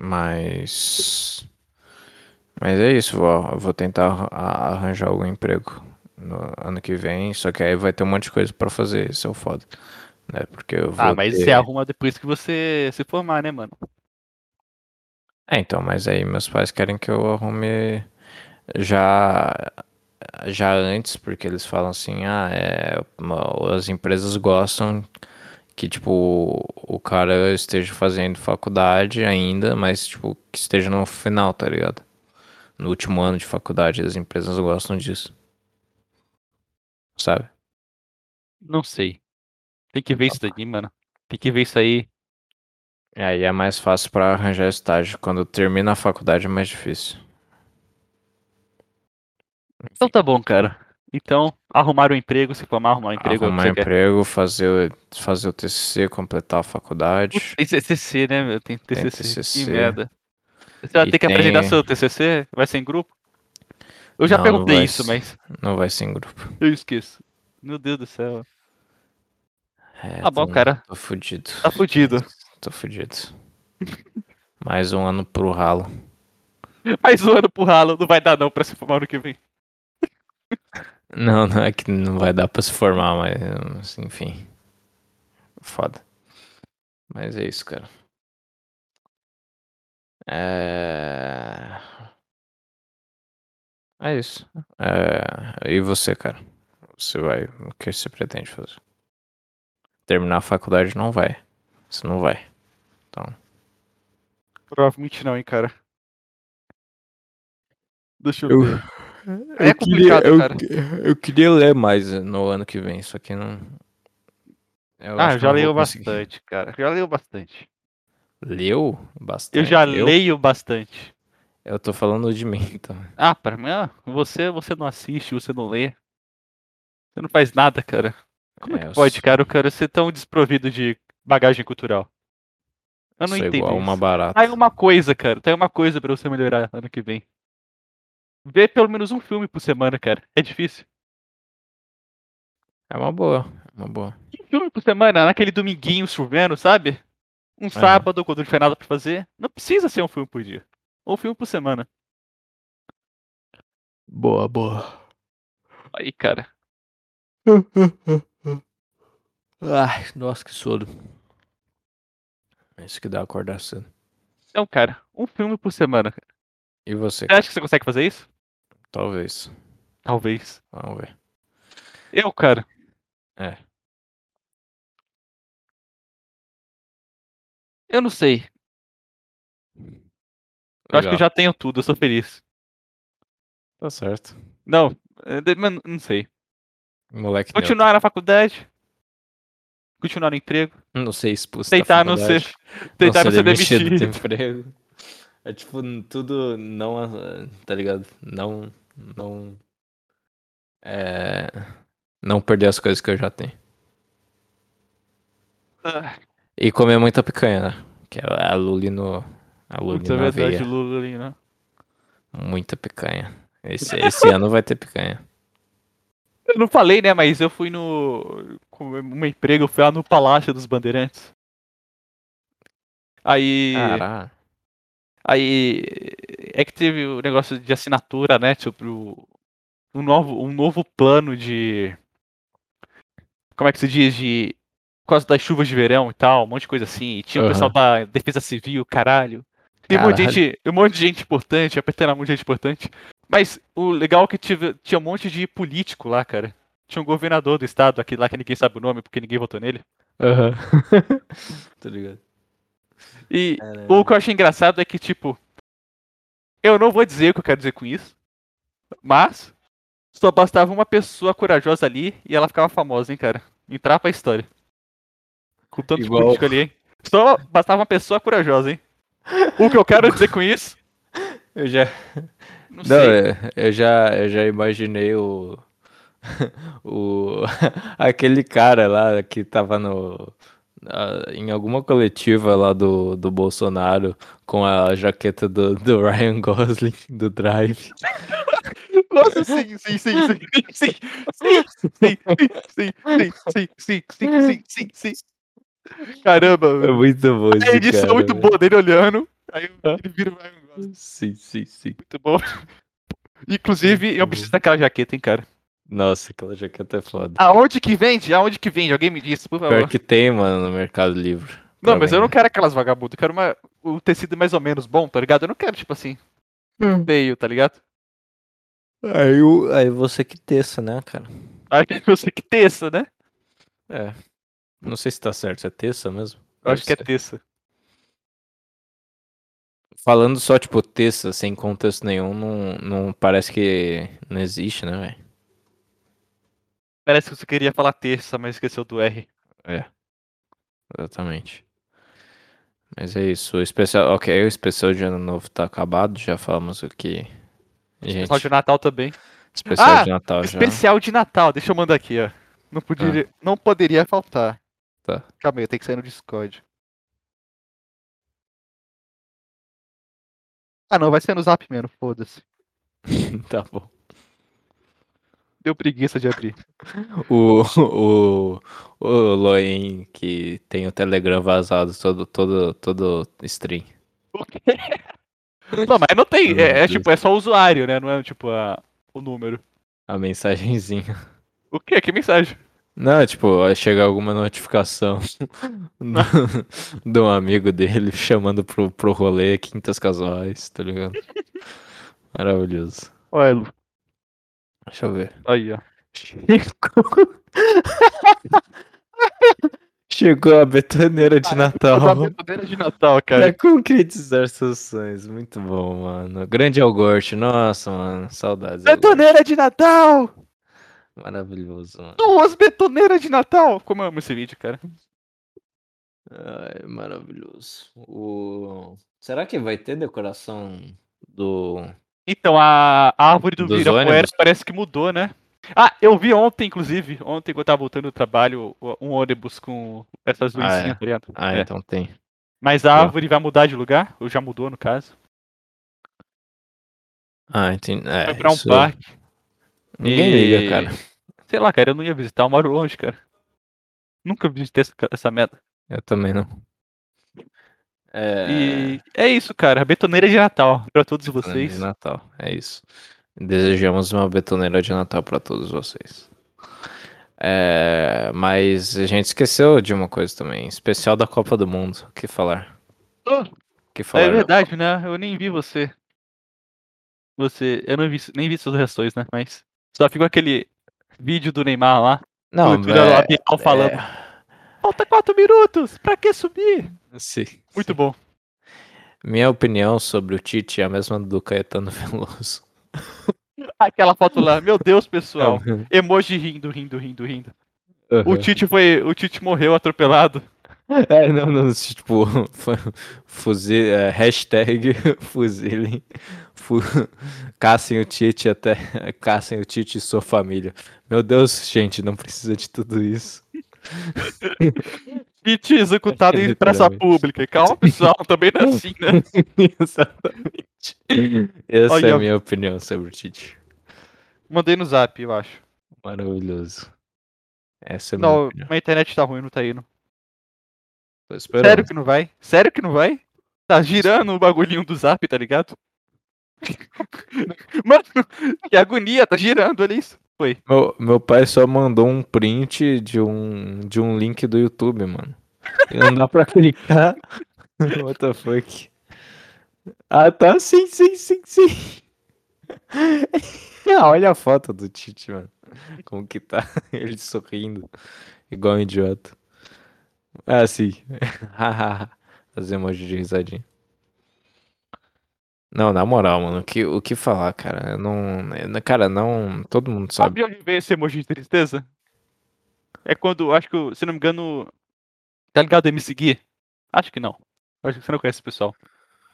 Mas. Mas é isso, vou, eu vou tentar arranjar algum emprego no ano que vem. Só que aí vai ter um monte de coisa pra fazer, isso é o foda. Né? Porque eu vou. Ah, mas ter- você arruma depois que você se formar, né, mano? É, então, mas aí meus pais querem que eu arrume já já antes, porque eles falam assim, ah, é, uma- as empresas gostam que, tipo, o cara esteja fazendo faculdade ainda, mas, tipo, que esteja no final, tá ligado? No último ano de faculdade, as empresas gostam disso. Sabe? Não sei. Tem que ver isso daí, mano. Tem que ver isso aí. E aí é mais fácil pra arranjar estágio. Quando termina a faculdade é mais difícil. Então tá bom, cara. Então, arrumar um emprego, se formar, arrumar um emprego. é o Arrumar quer. emprego, fazer, o- fazer o TCC, completar a faculdade. Tem TCC, né, meu? Tem TCC. TCC. Que merda. Você vai E ter que apresentar tem- seu TCC? Vai ser em grupo? Eu já Não, não perguntei vai isso, ser. mas Não vai ser em grupo. eu esqueço. Meu Deus do céu. É, Tá bom, cara. Tô fudido. Tá fudido. Tô fudido. Mais um ano pro ralo. Mais um ano pro ralo. Não vai dar não pra se formar ano que vem. Não, não é que não vai dar pra se formar, mas enfim. Foda. Mas é isso, cara. É. É isso. É... E você, cara? Você vai. O que você pretende fazer? Terminar a faculdade não vai. Você não vai. Então. Provavelmente não, hein, cara. Deixa eu, Eu- ver. É complicado, eu, cara. eu queria ler mais no ano que vem, só que não. Eu Ah, eu já leio bastante, cara. Já leio bastante. Leu bastante? Eu já Eu- leio bastante. Eu tô falando de mim, então. Ah, pra mim, ah, você, você não assiste, você não lê. Você não faz nada, cara. Como é, É, que eu pode, sou- cara, o cara ser tão desprovido de bagagem cultural? Eu não Sou entendo igual isso. uma barata. Tá aí uma coisa, cara. Tá aí uma coisa pra você melhorar ano que vem. Ver pelo menos um filme por semana, cara. É difícil. É uma boa, uma boa. Um filme por semana, naquele dominguinho chovendo, sabe? Um sábado, quando não tiver nada pra fazer. Não precisa ser um filme por dia. Um filme por semana. Boa, boa. Aí, cara. Ai, nossa, que sono. É isso que dá acordar cedo. Então, cara, um filme por semana. cara. E você? Você acha que você consegue fazer isso? Talvez. Talvez. Vamos ver. Eu, cara. É. Eu não sei. Eu acho que eu já tenho tudo, eu sou feliz. Tá certo. Não, de- mas não sei. Moleque neutro. Continuar na faculdade. Continuar no emprego. Não ser expulso Tentar da não ser. Tentar não ser demitido demitido. do emprego. É tipo, tudo não, ah, tá ligado? Não, não, é, não perder as coisas que eu já tenho. Ah, E comer muita picanha, né? Que é a Luli no, a Luli Puta, é na verdade, veia. Lula ali, né? Muita picanha. Esse, esse ano vai ter picanha. Eu não falei, né? Mas eu fui no. Com um emprego, eu fui lá no Palácio dos Bandeirantes. Aí. Caralho. Aí. É que teve o negócio de assinatura, né? Sobre o. Um novo, um novo plano de. Como é que se diz? De. Por causa das chuvas de verão e tal, um monte de coisa assim. E tinha o Aham. pessoal da Defesa Civil, caralho. Tem um monte de gente, um monte de gente importante, apertando a mão de gente importante. Mas o legal é que tive, tinha um monte de político lá, cara. Tinha um governador do estado, aquele lá que ninguém sabe o nome porque ninguém votou nele. Aham. Tô ligado. E o que eu achei engraçado é que, tipo, eu não vou dizer o que eu quero dizer com isso, mas só bastava uma pessoa corajosa ali e ela ficava famosa, hein, cara. Entrar pra história. Com tanto Igual- político ali, hein. Só bastava uma pessoa corajosa, hein. O que eu quero dizer com isso, Eu já. Não, Não, é, eu já, eu já imaginei o. o aquele cara lá que tava no. em alguma coletiva lá do, do Bolsonaro com a jaqueta do, do Ryan Gosling do Drive. Nossa, sim, sim, sim, sim, sim, sim, sim, sim, sim, sim, sim, sim, sim, sim, sim. Caramba, É muito bom A edição muito boa dele olhando. Aí ele vira o Ryan. Sim, sim, sim. Muito bom. Inclusive, eu preciso daquela jaqueta, hein, cara. Nossa, aquela jaqueta é foda. Aonde que vende? Aonde que vende? Alguém me disse, por favor. Pior que tem, mano, no Mercado Livre. Não, mas eu não quero aquelas vagabundas. Eu quero uma... o tecido mais ou menos bom, tá ligado? Eu não quero, tipo assim, feio, tá ligado? Aí, o- aí você que teça, né, cara? Aí você que teça, né? É. Não sei se tá certo, é terça mesmo? Eu acho que é ser. Falando só, tipo, terça, sem contexto nenhum, não, não parece que não existe, né, velho? Parece que você queria falar terça, mas esqueceu do R. É. Exatamente. Mas é isso. O especial. Ok, o especial de ano novo tá acabado. Já falamos o que. Gente, Especial de Natal também. especial Ah, de Natal já. Especial de Natal, deixa eu mandar aqui, ó. Não, poderia, não poderia faltar. Tá. Calma aí, eu tenho que sair no Discord. Ah não, vai ser no Zap mesmo, foda-se. tá bom. Deu preguiça de abrir. O, o, o Loen que tem o Telegram vazado todo, todo, todo stream. Não, mas não tem. É, é tipo, é só o usuário, né? Não é tipo a, o número. A mensagenzinha. O quê? Que mensagem? Não, tipo, vai chegar alguma notificação do- de um amigo dele chamando pro, pro rolê Quintas Casuais, tá ligado? Maravilhoso. Olha, Lu. Deixa eu ver. Aí, ó. Chegou. Chegou a betoneira de Natal. A betoneira de Natal, Pra cara. concretizar seus sonhos. Muito bom, mano. Grande Algorte. Nossa, mano. Saudades. Betoneira de Natal! Maravilhoso, mano. Duas betoneiras de Natal! Como eu amo esse vídeo, cara. Ai, maravilhoso. O... Será que vai ter decoração do. Então, a árvore do ônibus? parece que mudou, né? Ah, eu vi ontem, inclusive, ontem que eu tava voltando do trabalho, um ônibus com essas Ah, luzinhas, é. tá? Ah, É. então tem. Mas a árvore vai mudar de lugar, ou já mudou no caso. Ah, entendi. É, Vai pra um isso- parque. Ninguém E- liga, cara. Sei lá, cara, eu não ia visitar, eu moro longe, cara. Nunca visitei essa, essa merda. Eu também não. É. E é isso, cara. Betoneira de Natal pra todos betoneira vocês. De Natal, é isso. Desejamos uma betoneira de Natal pra todos vocês. É, mas a gente esqueceu de uma coisa também. Especial da Copa do Mundo. O que falar? O que que falar. É verdade, né? Eu nem vi você. Você. Eu não vi, nem vi suas reações, né? Mas. Só ficou aquele vídeo do Neymar lá. Não, o Juliano é, Abel falando. Falta quatro minutos! Pra que subir? sim, Muito sim. bom. Minha opinião sobre o Tite é a mesma do Caetano Veloso. Aquela foto lá, meu Deus, pessoal. Uhum. Emoji rindo, rindo, rindo, rindo. O Tite foi. O Tite morreu atropelado. É, não, não, tipo, fu- fuzil, é, hashtag fuzilem, fu, caçem o Tite até, caçem o Tite e sua família. Meu Deus, gente, não precisa de tudo isso. Tite executado em praça Literalmente. pública. Calma, pessoal, também não é assim, né? Exatamente. Essa é Olha, a minha opinião sobre o Tite. Mandei no zap, eu acho. Maravilhoso. Essa é a minha Não, opinião. minha internet tá ruim, não tá indo. Tô esperando. Sério que não vai? Sério que não vai? Tá girando o bagulhinho do zap, tá ligado? Mano, que agonia, tá girando, olha isso. Foi. Meu, meu pai só mandou um print de um, de um link do YouTube, mano. E não dá pra clicar. What the fuck? Ah, tá. Sim, sim, sim, sim. Ah, olha a foto do Tite, mano. Como que tá? Ele sorrindo. Igual um idiota. Ah, sim. Fazer emoji de risadinha. Não, na moral, mano, o que, o que falar, cara? Eu não. eu- Cara, não. Todo mundo sabe. Sabe onde veio esse emoji de tristeza? É quando, acho que, se não me engano. Tá ligado MC Gui? Acho que não. Acho que você não conhece esse pessoal.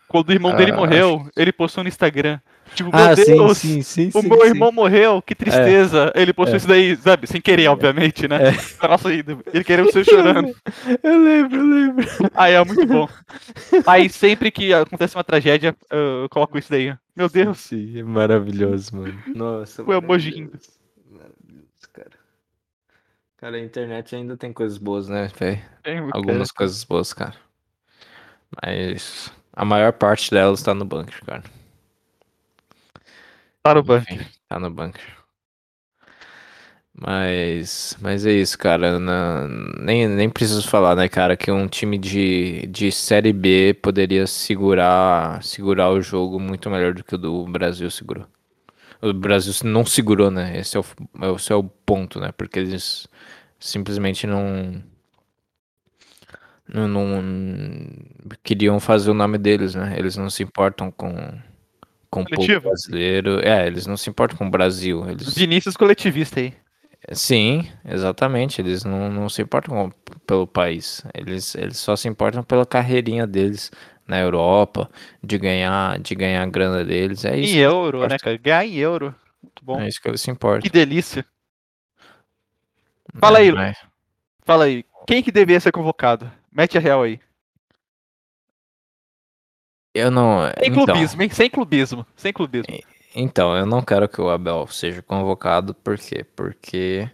Quando o irmão dele Ah, morreu, ele postou no Instagram. Tipo, meu Ah, sim, Deus, sim, sim, o sim, meu sim. irmão morreu, que tristeza. Ele postou É. isso daí, sabe, sem querer, obviamente, né? Nossa, ele querendo ser chorando. Eu lembro, eu lembro. Aí é muito bom. Aí sempre que acontece uma tragédia, eu coloco isso daí. Meu Deus. Sim, é maravilhoso, mano. Nossa, O emoji maravilhoso. Maravilhoso, cara. Cara, a internet ainda tem coisas boas, né, velho? Algumas coisas boas, cara. Mas a maior parte delas tá no bunker, cara. Tá no banco. Enfim, tá no bunker. Mas, mas é isso, cara. na- nem, nem preciso falar, né, cara, que um time de, de Série B poderia segurar, segurar o jogo muito melhor do que o do Brasil segurou. O Brasil não segurou, né? Esse é o, esse é o ponto, né? Porque eles simplesmente não, não, não queriam fazer o nome deles, né? Eles não se importam com, com o povo brasileiro. É, eles não se importam com o Brasil. Eles, Vinícius coletivista aí. Sim, exatamente. Eles não, não se importam com- pelo país. Eles, eles só se importam pela carreirinha deles na Europa, de ganhar, de ganhar a grana deles. É isso. Em euro, né, cara? Ganhar em euro. Muito bom. É isso que eles se importam. Que delícia. Fala aí, Mas- Fala aí. Quem que deveria ser convocado? Mete a real aí. Eu não. Sem Então, clubismo, hein? Sem clubismo. Sem clubismo. então, eu não quero que o Abel seja convocado, por quê? Porque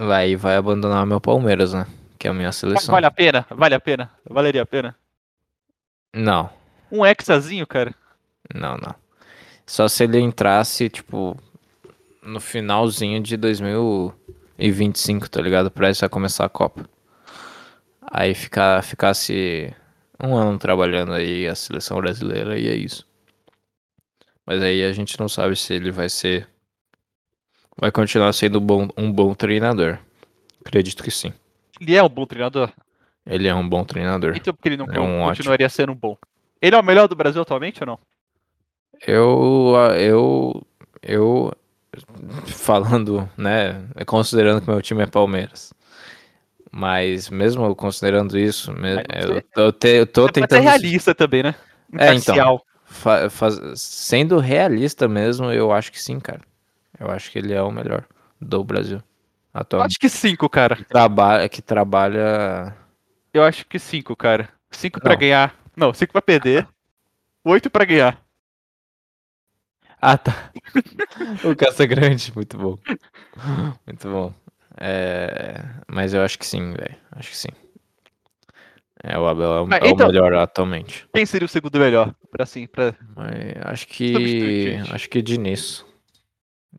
vai, vai abandonar meu Palmeiras, né? Que é a minha seleção. Vale a pena? Vale a pena? Valeria a pena? Não, Um hexazinho, cara? não, não. Só se ele entrasse, tipo, no finalzinho de 2025, tá ligado? Prestes a começar a Copa. Aí ficar, ficasse um ano trabalhando aí a seleção brasileira e é isso. Mas aí a gente não sabe se ele vai ser. Vai continuar sendo bom, um bom treinador. Acredito que sim. Ele é um bom treinador? Ele é um bom treinador. Então por que ele não É um continuaria sendo um bom? Ele é o melhor do Brasil atualmente ou não? Eu, eu, eu, falando, né, considerando que meu time é Palmeiras, mas mesmo considerando isso, eu, você- eu, te- eu tô ser tentando, realista também, né? É, então. Imparcial. fa- faz- sendo realista mesmo, eu acho que sim, cara. Eu acho que ele é o melhor do Brasil atualmente. acho que cinco, cara. Trabalha, que trabalha, Eu acho que cinco, cara. Cinco pra Não. ganhar. Não, cinco pra perder. Oito pra ganhar. Ah, tá. o Caça Grande, muito bom. Muito bom. É, Mas eu acho que sim, velho. Acho que sim. É, o Abel é o, Mas é o então- melhor atualmente. Quem seria o segundo melhor? Pra assim, pra... Mas acho que. Acho que Diniz.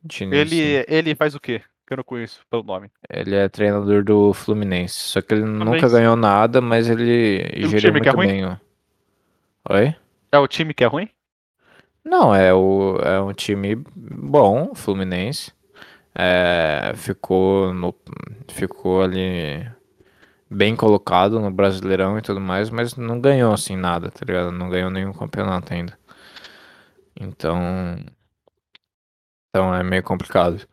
Diniz. Ele, ele faz o quê? Que eu não conheço pelo nome. Ele é treinador do Fluminense. Só que ele nunca Fluminense. ganhou nada, mas ele geriu time que é muito ruim? bem. ó. Oi? É o time que é ruim? Não, é, o, é um time bom, o Fluminense. É, ficou, no, ficou ali bem colocado no Brasileirão e tudo mais, mas não ganhou assim nada, tá ligado? Não ganhou nenhum campeonato ainda. Então. Então é meio complicado.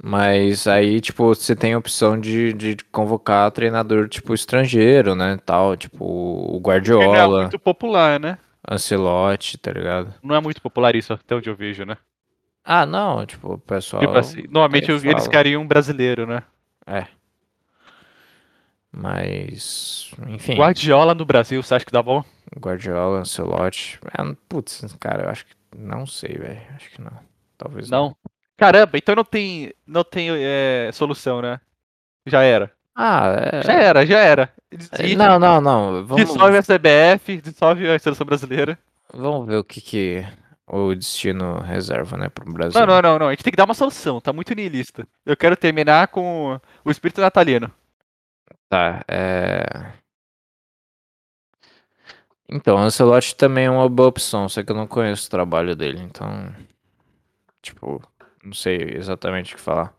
Mas aí, tipo, você tem a opção de, de convocar treinador, tipo, estrangeiro, né? Tal, tipo, o Porque não é Guardiola, muito popular, né? Ancelotti, tá ligado? Não é muito popular isso, até onde eu vejo, né? Ah, não, tipo, o pessoal. Tipo assim, normalmente até eles fala. queriam um brasileiro, né? É. Mas, enfim, Guardiola no Brasil, você acha que dá bom? Guardiola, Ancelotti. É, putz, cara, eu acho que. Não sei, velho. Acho que não. Talvez não. Não. Caramba, então não tem, não tem é, solução, né? Já era. Ah, Já é. era, já era. é, Não, não, não. Vamos, Dissolve a CBF, dissolve a seleção brasileira. vamos ver o que, que o destino reserva, né, pro Brasil. Não, não, não, não. A gente tem que dar uma solução, tá muito niilista. Eu quero terminar com o espírito natalino. Tá, é. Então, o Ancelotti também é uma boa opção, só que eu não conheço o trabalho dele, então. Tipo, não sei exatamente o que falar.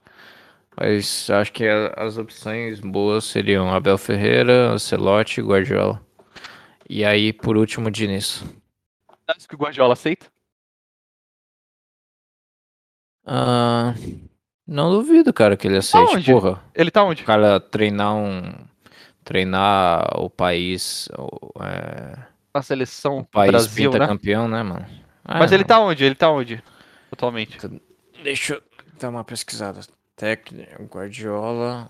Mas acho que as opções boas seriam Abel Ferreira, Ancelotti e Guardiola. E aí, por último, Diniz. Acho que o Guardiola aceita? Ah, não duvido, cara, que ele aceite. Aonde? Porra, Ele tá onde? o cara treinar um. Treinar o país. O, é, Na seleção o país Brasil, né? pentacampeão, né, mano? Ah, Mas ele tá onde? Ele tá onde? Atualmente. Deixa eu dar uma pesquisada. Técnico, Guardiola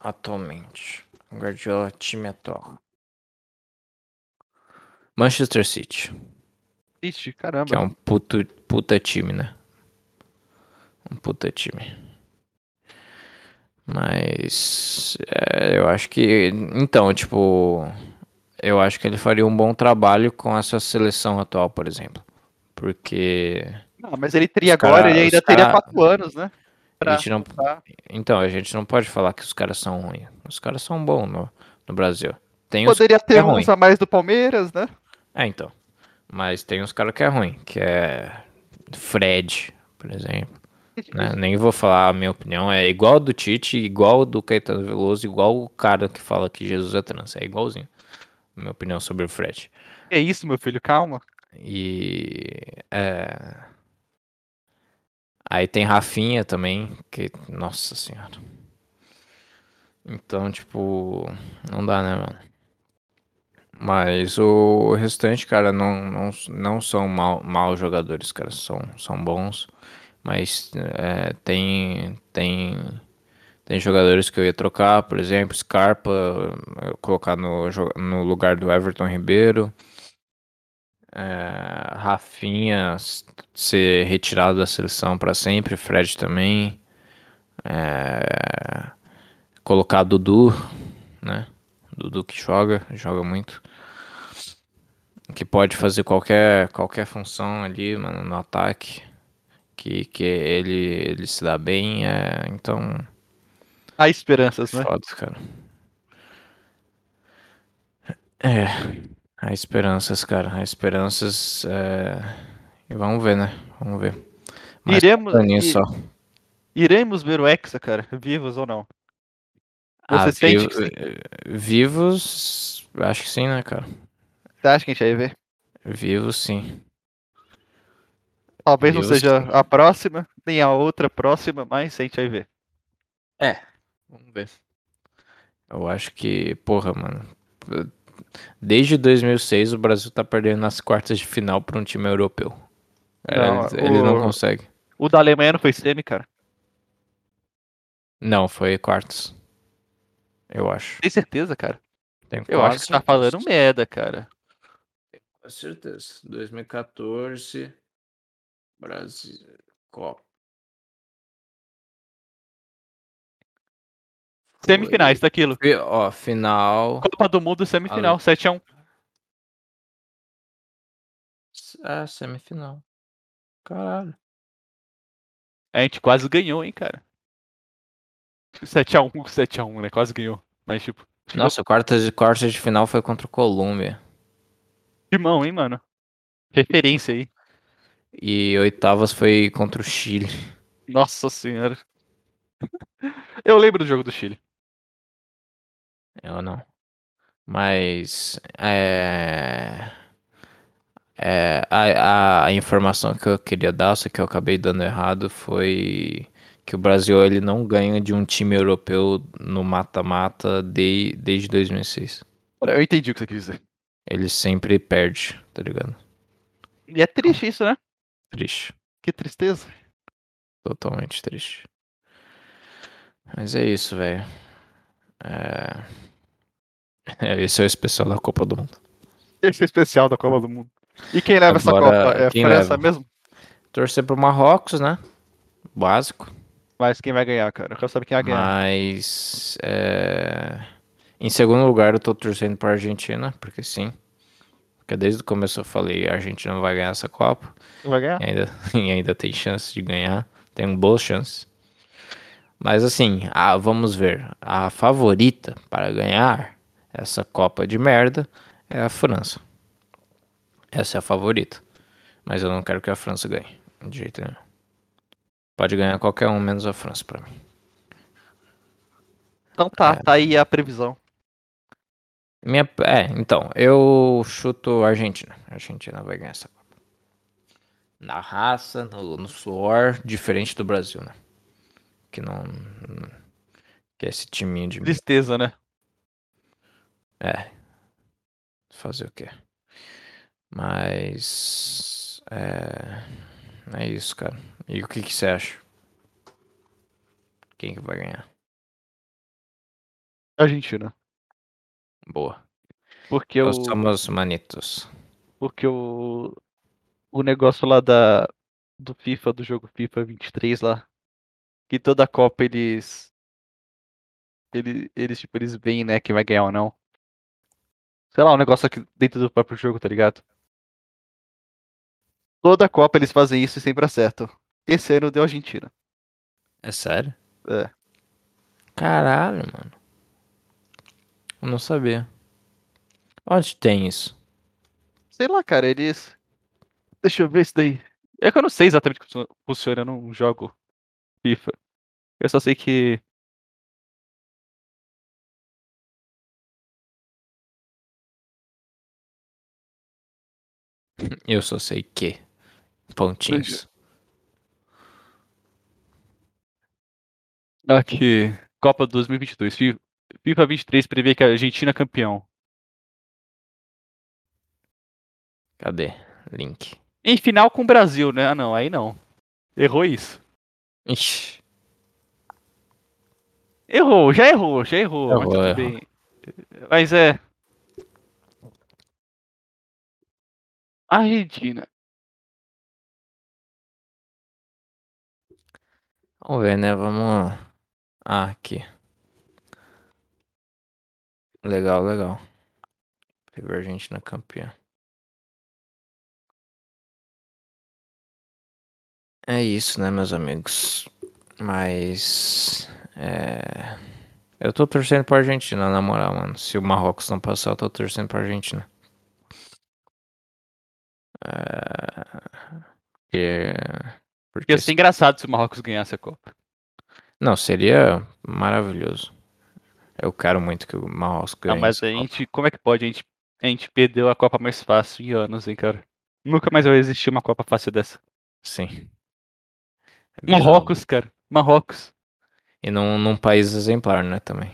atualmente. Guardiola, time atual. Manchester City, Ixi, que é caramba. um puto, puta time, né? Um puta time. Mas é, eu acho que. Então, tipo. Eu acho que ele faria um bom trabalho com essa seleção atual, por exemplo. Porque. Não, mas ele teria cara- agora, ele ainda os teria cara- quatro anos, né? A Pra gente não. Então, a gente não pode falar que os caras são ruins. Os caras são bons no, no Brasil. Tem Poderia é ter ruim. uns a mais do Palmeiras, né? É, então. Mas tem uns caras que é ruim, que é Fred, por exemplo. Né? Nem vou falar a minha opinião. É igual do Tite, igual do Caetano Veloso, igual o cara que fala que Jesus é trans. É igualzinho. Minha opinião sobre o Fred. É isso, meu filho, calma. E. É... Aí tem Rafinha também, que. Nossa senhora. Então, tipo. Não dá, né, mano? Mas o restante, cara, não, não, não são mal, maus jogadores, cara. São, são bons. Mas é, tem, tem, tem jogadores que eu ia trocar, por exemplo, Scarpa, colocar no, no lugar do Everton Ribeiro. É, Rafinha ser retirado da seleção para sempre, Fred também. É, colocar Dudu, né? Dudu que joga, joga muito. Que pode fazer qualquer, qualquer função ali, mano, no ataque. Que, que ele, ele se dá bem, é, então, Há esperanças, né? foda, cara. É, há esperanças, cara, há esperanças, é, e vamos ver, né, vamos ver. Mas Iremos, pensando i- nisso, ó. iremos ver o Hexa, cara, vivos ou não? Ah, Você sente vivo- que sim? vivos, acho que sim, né, cara? Você acha que a gente vai ver? Vivos, sim. Talvez não Vivos, seja a próxima, nem a outra próxima, mas a gente vai ver. Vamos ver. Eu acho que, porra, mano. Desde 2006 o Brasil tá perdendo nas quartas de final pra um time europeu. Cara, Não, ele, ele não o- consegue. O da Alemanha não foi semi, cara. Não, foi quartos. Eu acho. Tem certeza, cara? Tenho Eu acho que você tá falando merda, cara. Com certeza. 2014. Brasil. Copa. Semifinais Foi- daquilo. Fi- Ó, final. Copa do Mundo, semifinal, 7x1. Ah, semifinal. Caralho. A gente quase ganhou, hein, cara. 7x1, 7x1, né? Quase ganhou. Mas, tipo. Nossa, quartas de quartas de final foi contra o Colômbia. Timão, hein, mano? Referência aí. E oitavas foi contra o Chile. Nossa senhora. Eu lembro do jogo do Chile. Eu não. Mas é, é a, a, informação que eu queria dar, só que eu acabei dando errado, foi que o Brasil ele não ganha de um time europeu no mata-mata de, desde 2006. Eu entendi o que você quis dizer. Ele sempre perde, tá ligado? E é triste isso, né? Triste. Que tristeza. Totalmente triste. Mas é isso, velho. É... é... Esse é o especial da Copa do Mundo. Esse é o especial da Copa do Mundo. E quem leva Agora, essa Copa? É a França leva? mesmo? Torcer pro Marrocos, né? Básico. Mas quem vai ganhar, cara? Eu quero saber quem vai ganhar. Mas. é, Em segundo lugar, eu tô torcendo pra Argentina, porque sim. Porque desde o começo eu falei, a Argentina vai ganhar essa Copa. Quem vai ganhar? E ainda, e ainda tem chance de ganhar. Tem boas chances. Mas assim, ah, vamos ver. A favorita para ganhar essa Copa de merda é a França. Essa é a favorita. Mas eu não quero que a França ganhe. De jeito nenhum. Pode ganhar qualquer um, menos a França pra mim. Então tá, tá aí a previsão. Minha, é, então, eu chuto a Argentina. A Argentina vai ganhar essa Copa. Na raça, no, no suor, diferente do Brasil, né? Que não. Que é esse timinho de. Tristeza, né? É. Fazer o quê? Mas. É. É isso, cara. E o que, que você acha? Quem que vai ganhar? Argentina. Boa. Porque o, Nós somos manitos. porque o, o negócio lá da, do FIFA, do jogo FIFA 23 lá, que toda a Copa eles, eles, eles, tipo, eles veem, né, quem vai ganhar ou não. Sei lá, um negócio aqui dentro do próprio jogo, tá ligado? Toda a Copa eles fazem isso e sempre acertam. Esse ano deu Argentina. É sério? É. Caralho, mano. Eu não sabia. Onde tem isso? Sei lá, cara, eles. Deixa eu ver isso daí. É que eu não sei exatamente como funciona num jogo FIFA. Eu só sei que. Eu só sei que. Pontinhos. Aqui. Copa 2022. Fi- FIFA 23 prevê que a Argentina é campeão. Cadê? Link. Em final com o Brasil, né? Ah, não, aí não. Errou isso. Ixi. Errou, já errou, já errou. mas Errou, tudo errou. Mas é. Argentina. Vamos ver, né? Vamos. Ah, aqui. Legal, legal. Pegou a Argentina campeã. É isso, né, meus amigos? Mas. É. Eu tô torcendo pra Argentina, na moral, mano. Se o Marrocos não passar, eu tô torcendo pra Argentina. É... Porque... Porque Ia ser engraçado se o Marrocos ganhasse a Copa. Não, seria maravilhoso. Eu quero muito que o Marrocos ganhe. Não, mas a gente. Como é que pode? A gente, a gente perdeu a Copa mais fácil em anos, hein, cara? Nunca mais vai existir uma Copa fácil dessa. Sim. É. Marrocos, cara. Marrocos. E num, num país exemplar, né, também.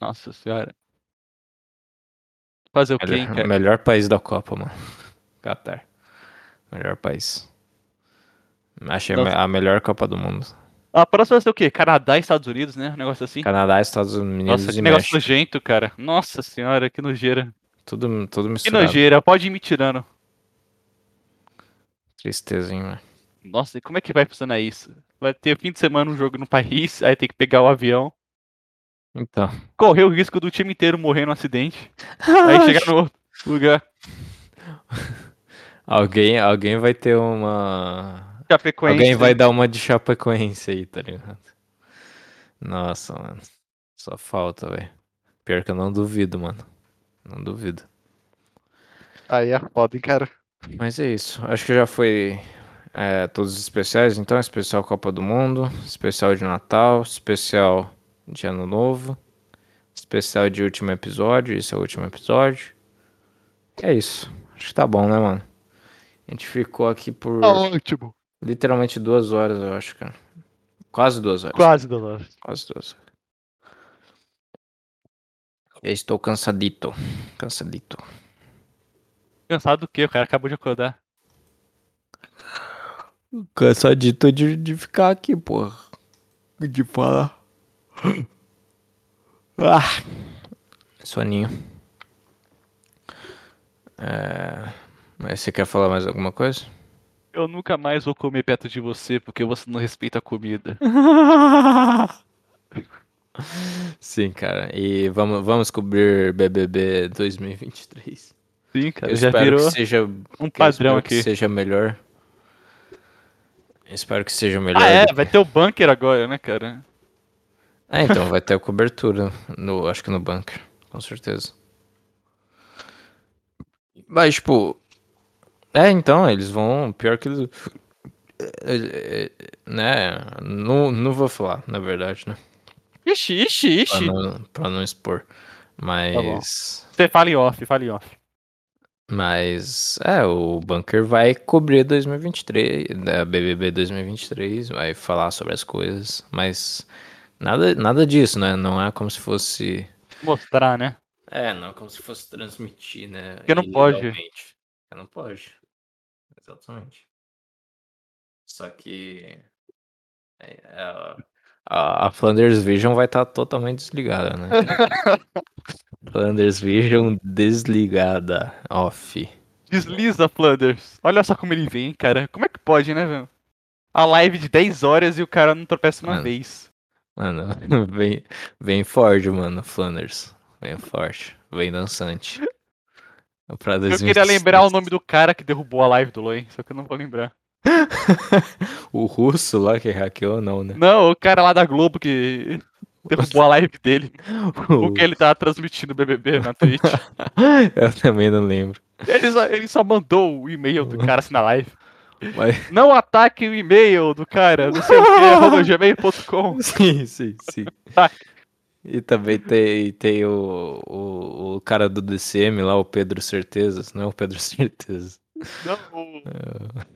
Nossa senhora. Fazer o quê, hein, Melhor, cara? melhor país da Copa, mano. Qatar. Melhor país. Achei Nossa. a melhor Copa do mundo. A próxima vai ser o quê? Canadá e Estados Unidos, né? Um negócio assim. Canadá, Estados Unidos Nossa, e que negócio México. nojento, cara. Nossa senhora, que nojeira. Tudo, tudo Que misturado. nojeira. Pode ir me tirando. Tristeza, hein, mano. Nossa, e como é que vai funcionar isso? Vai ter fim de semana um jogo no país, aí tem que pegar o avião, Então. correr o risco do time inteiro morrer no acidente, aí chegar no outro lugar. Alguém, alguém vai ter uma. Chapecoense. Alguém vai dar uma de Chapecoense aí, tá ligado? Nossa, mano. Só falta, velho. Pior que eu não duvido, mano. Não duvido. Aí é foda, hein, cara. Mas é isso. Acho que já foi é, todos os especiais. Então, especial Copa do Mundo, especial de Natal, especial de Ano Novo, especial de último episódio. Esse é o último episódio. É isso. Acho que tá bom, né, mano? A gente ficou aqui por Tá ótimo. Literalmente duas horas, eu acho, cara. Quase duas horas. Quase, Dolores. Quase duas horas. Eu estou cansadito. Cansadito. Cansado do quê? O cara acabou de acordar. Cansadito de, de ficar aqui, porra. De falar. Ah. Soninho. É... Mas você quer falar mais alguma coisa? Eu nunca mais vou comer perto de você porque você não respeita a comida. Sim, cara. E vamos, vamos cobrir BBB 2023. Sim, cara. Eu já espero virou que seja um padrão espero que aqui. seja melhor. Eu espero que seja melhor. Ah, é? Vai ter o bunker agora, né, cara? Ah, então vai ter a cobertura no, acho que no bunker, com certeza. Mas tipo, é, então eles vão, pior que eles, é, é, né? Não, não vou falar, na verdade, né? Ixi, ixi, Pra ixi. não, pra não expor. Mas, Você fala em off, fala em off. mas é, o bunker vai cobrir 2023, da BBB 2023, vai falar sobre as coisas, mas nada, nada disso, né? Não é como se fosse Mostrar, né? É, não, como se fosse transmitir, né? Porque não pode. Porque não pode. Exatamente. Só que. é, a, a, a Flanders Vision vai estar totalmente desligada, né? Flanders Vision desligada. Off. Desliza, Flanders. Olha só como ele vem, cara. Como é que pode, né, velho? A live de 10 horas e o cara não tropeça uma Mano. vez. Mano, vem, vem forte, mano, Flanders. Vem forte. Vem dançante. Eu queria 2026. lembrar o nome do cara que derrubou a live do Loen, só que eu não vou lembrar. o russo lá que hackeou, não, né? Não, o cara lá da Globo que derrubou a live dele. Porque ele tava transmitindo BBB na Twitch. Eu também não lembro. Ele só, ele só mandou o e-mail do cara assim na live. Mas... Não ataque o e-mail do cara, não sei o que, gmail.com. Sim, sim, sim. E também tem, tem o, o, o cara do DCM lá, o Pedro Certezas. Não é o Pedro Certezas. Não, o-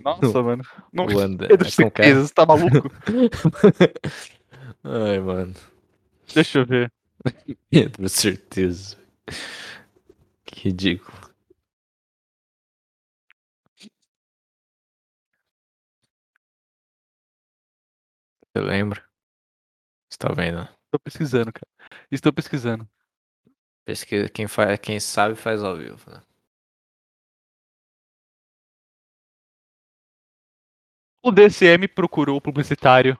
Nossa, mano. Não, O André. Pedro como que é? Certeza, você tá maluco? Ai, mano. Deixa eu ver. Pedro Certeza. Que ridículo. Você lembra? Você tá vendo? Tô pesquisando, cara. Estou pesquisando. Pesquisa, quem, faz, quem sabe faz ao vivo, né? O DCM procurou o publicitário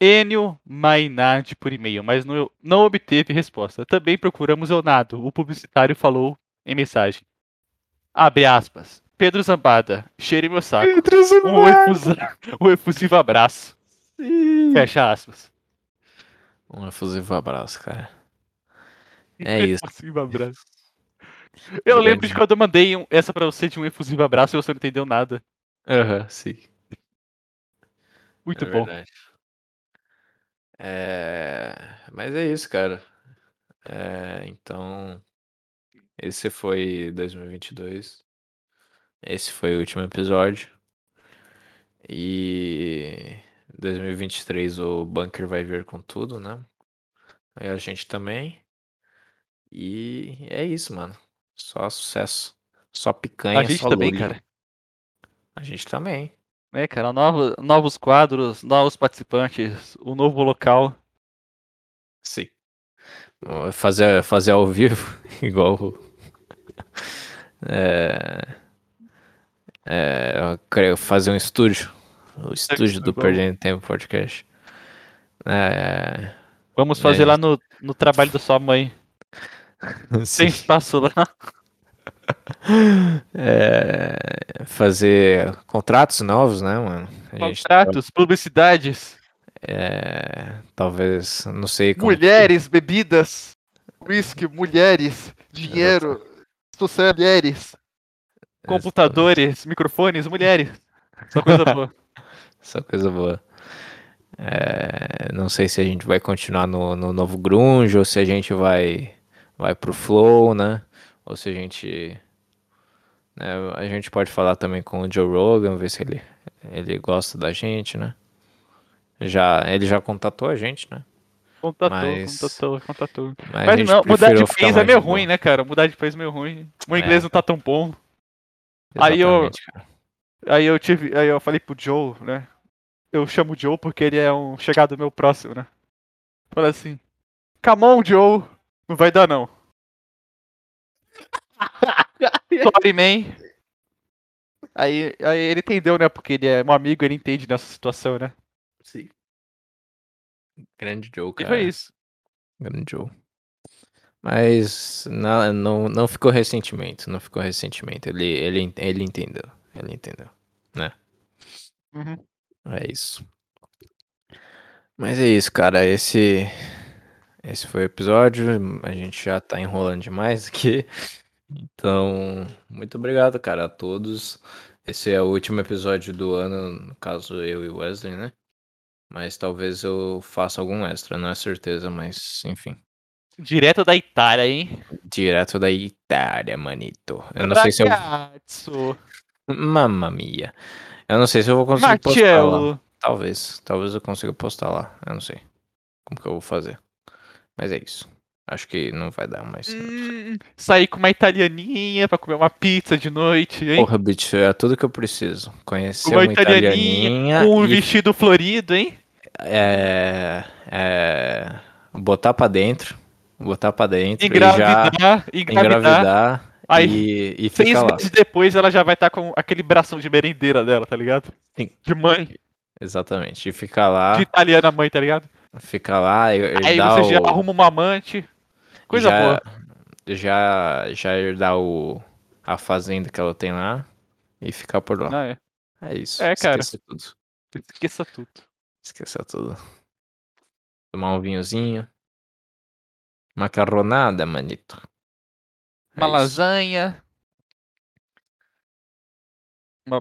Enio Mainardi por e-mail, mas não, não obteve resposta. Também procuramos Leonardo. O publicitário falou em mensagem. Abre aspas. Pedro Zambada, cheire meu saco. Um, efusa- um efusivo abraço. Fecha aspas. Um efusivo abraço, cara. É isso. Efusivo abraço. Eu lembro de quando eu mandei um- essa pra você de um efusivo abraço e você não entendeu nada. Aham, sim. Muito é bom. verdade. É... Mas é isso, cara. É, Então, esse foi 2022. Esse foi o último episódio. E 2023 o Bunker vai vir com tudo, né? Aí a gente também. E é isso, mano. Só sucesso. Só picanha, A gente só também, cara. A gente também. É, cara, novo- novos quadros, novos participantes, o novo local. Sim. Fazer, fazer ao vivo, igual. É, é, fazer um estúdio. O estúdio do igual- Perdendo Tempo Podcast. É, Vamos É fazer isso. lá no, no trabalho da sua mãe. sim. Tem espaço lá. É, fazer contratos novos, né, mano? A gente Contratos, publicidades, é, talvez, não sei como. mulheres, bebidas, whisky, mulheres, dinheiro, mulheres. computadores, microfones, mulheres. Só coisa boa. Só coisa boa. É, não sei se a gente vai continuar no, no novo grunge ou se a gente vai vai pro flow, né? Ou se a gente né, a gente pode falar também com o Joe Rogan, ver se ele ele gosta da gente, né? Já ele já contatou a gente, né? Contatou, Mas- contatou, contatou. Mas, Mas não, mudar de país é meio ruim, né, cara? Mudar de país é meio ruim. O inglês É. não tá tão bom. Aí eu- Exatamente, cara. Aí eu tive. Aí eu falei pro Joe, né? Eu chamo o Joe porque ele é um chegado meu próximo, né? Falei assim. Come on, Joe! Não vai dar não. Sorry, man. Aí, aí ele entendeu, né? Porque ele é meu amigo, ele entende nessa situação, né? Sim. Grande Joe, E cara. foi isso. Grande Joe. Mas não, não, não ficou ressentimento, não ficou ressentimento. Ele, ele, ele entendeu. Ele entendeu. Uhum. É isso. Mas é isso, cara. Esse, esse foi o episódio. A gente já tá enrolando demais aqui. Então, muito obrigado, cara, a todos. Esse é o último episódio do ano, no caso eu e o Wesley, né? Mas talvez eu faça algum extra, não é certeza, mas enfim. Direto da Itália, hein? Direto da Itália, manito. Eu não sei se eu. Mamma mia. Eu não sei se eu vou conseguir postar lá. Talvez. Talvez eu consiga postar lá. Eu não sei. Como que eu vou fazer. Mas é isso. Acho que não vai dar, mas. Hum, sair com uma italianinha pra comer uma pizza de noite, hein? Porra, bicho, é tudo que eu preciso. Conhecer uma uma italianinha. com um e, vestido florido, hein? é, é, botar pra dentro. Botar pra dentro. e já Engravidar, engravidar. Aí, e, e Seis meses depois ela já vai estar com aquele bração de merendeira dela, tá ligado? Sim. De mãe, Exatamente. E ficar lá. de italiana mãe, tá ligado? Ficar lá e, e Aí você já o... arruma uma amante. Coisa já, boa. Já, já herdar o, a fazenda que ela tem lá e ficar por lá. Não, é. É isso. É, cara. Esqueça tudo. Esqueça tudo. Esqueça tudo. Tomar um vinhozinho. Macarronada, manito. É Uma isso. lasanha.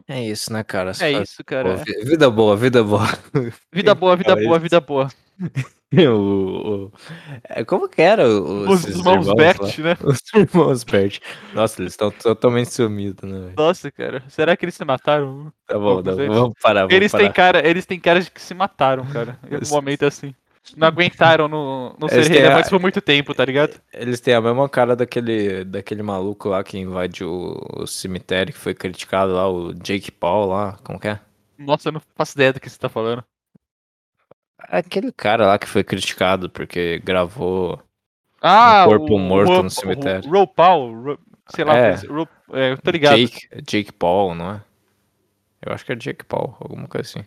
É isso, né, cara? É isso, Pô, cara. vi- vida boa, vida boa. Vida boa, vida boa, isso. vida boa. o, o- é, como que era o, Os irmãos lá? Bert, né? Os irmãos Bert. Nossa, eles estão totalmente sumidos, né? Nossa, cara. Será que eles se mataram? Tá bom, Vamos parar, vamos Eles parar. têm cara, eles têm cara de que se mataram, cara. Em Eles- momento assim. Não aguentaram no, no ser Eles a- relevantes por muito tempo, tá ligado? Eles têm a mesma cara daquele, daquele maluco lá que invade o, o cemitério, que foi criticado lá, o Jake Paul lá, como que é? Nossa, eu não faço ideia do que você tá falando. Aquele cara lá que foi criticado porque gravou. Ah, corpo o morto Ro- no cemitério. o Ro Paul, sei lá, É. Ro- é, eu tô ligado. Jake, Jake Paul, não é? Eu acho que é Jake Paul, alguma coisa assim.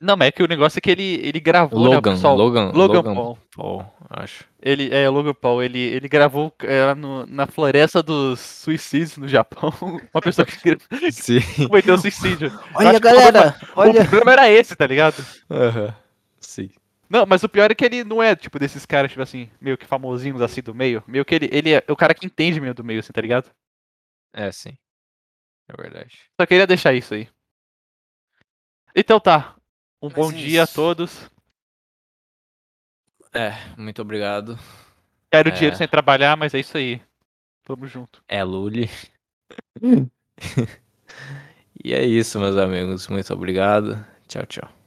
Não, mas é que o negócio é que ele, ele gravou, né, o Logan, pessoal? Logan, Logan Logan Paul. Paul, acho. Ele, é, o Logan Paul, ele, ele gravou é, no- na floresta dos suicídios no Japão. Uma pessoa que cometeu suicídio. Olha, que o galera, problema- olha. O problema era esse, tá ligado? Aham, Sim. Não, mas o pior é que ele não é, tipo, desses caras, tipo assim, meio que famosinhos assim do meio. Meio que ele, ele é o cara que entende meio do meio, assim, tá ligado? É, sim. É verdade. Só queria deixar isso aí. Então tá. Um Mas bom é dia a isso. todos. É, muito obrigado. Quero É. dinheiro sem trabalhar, mas é isso aí. Tamo junto. É Luli. e é isso, meus amigos. Muito obrigado. Tchau, tchau.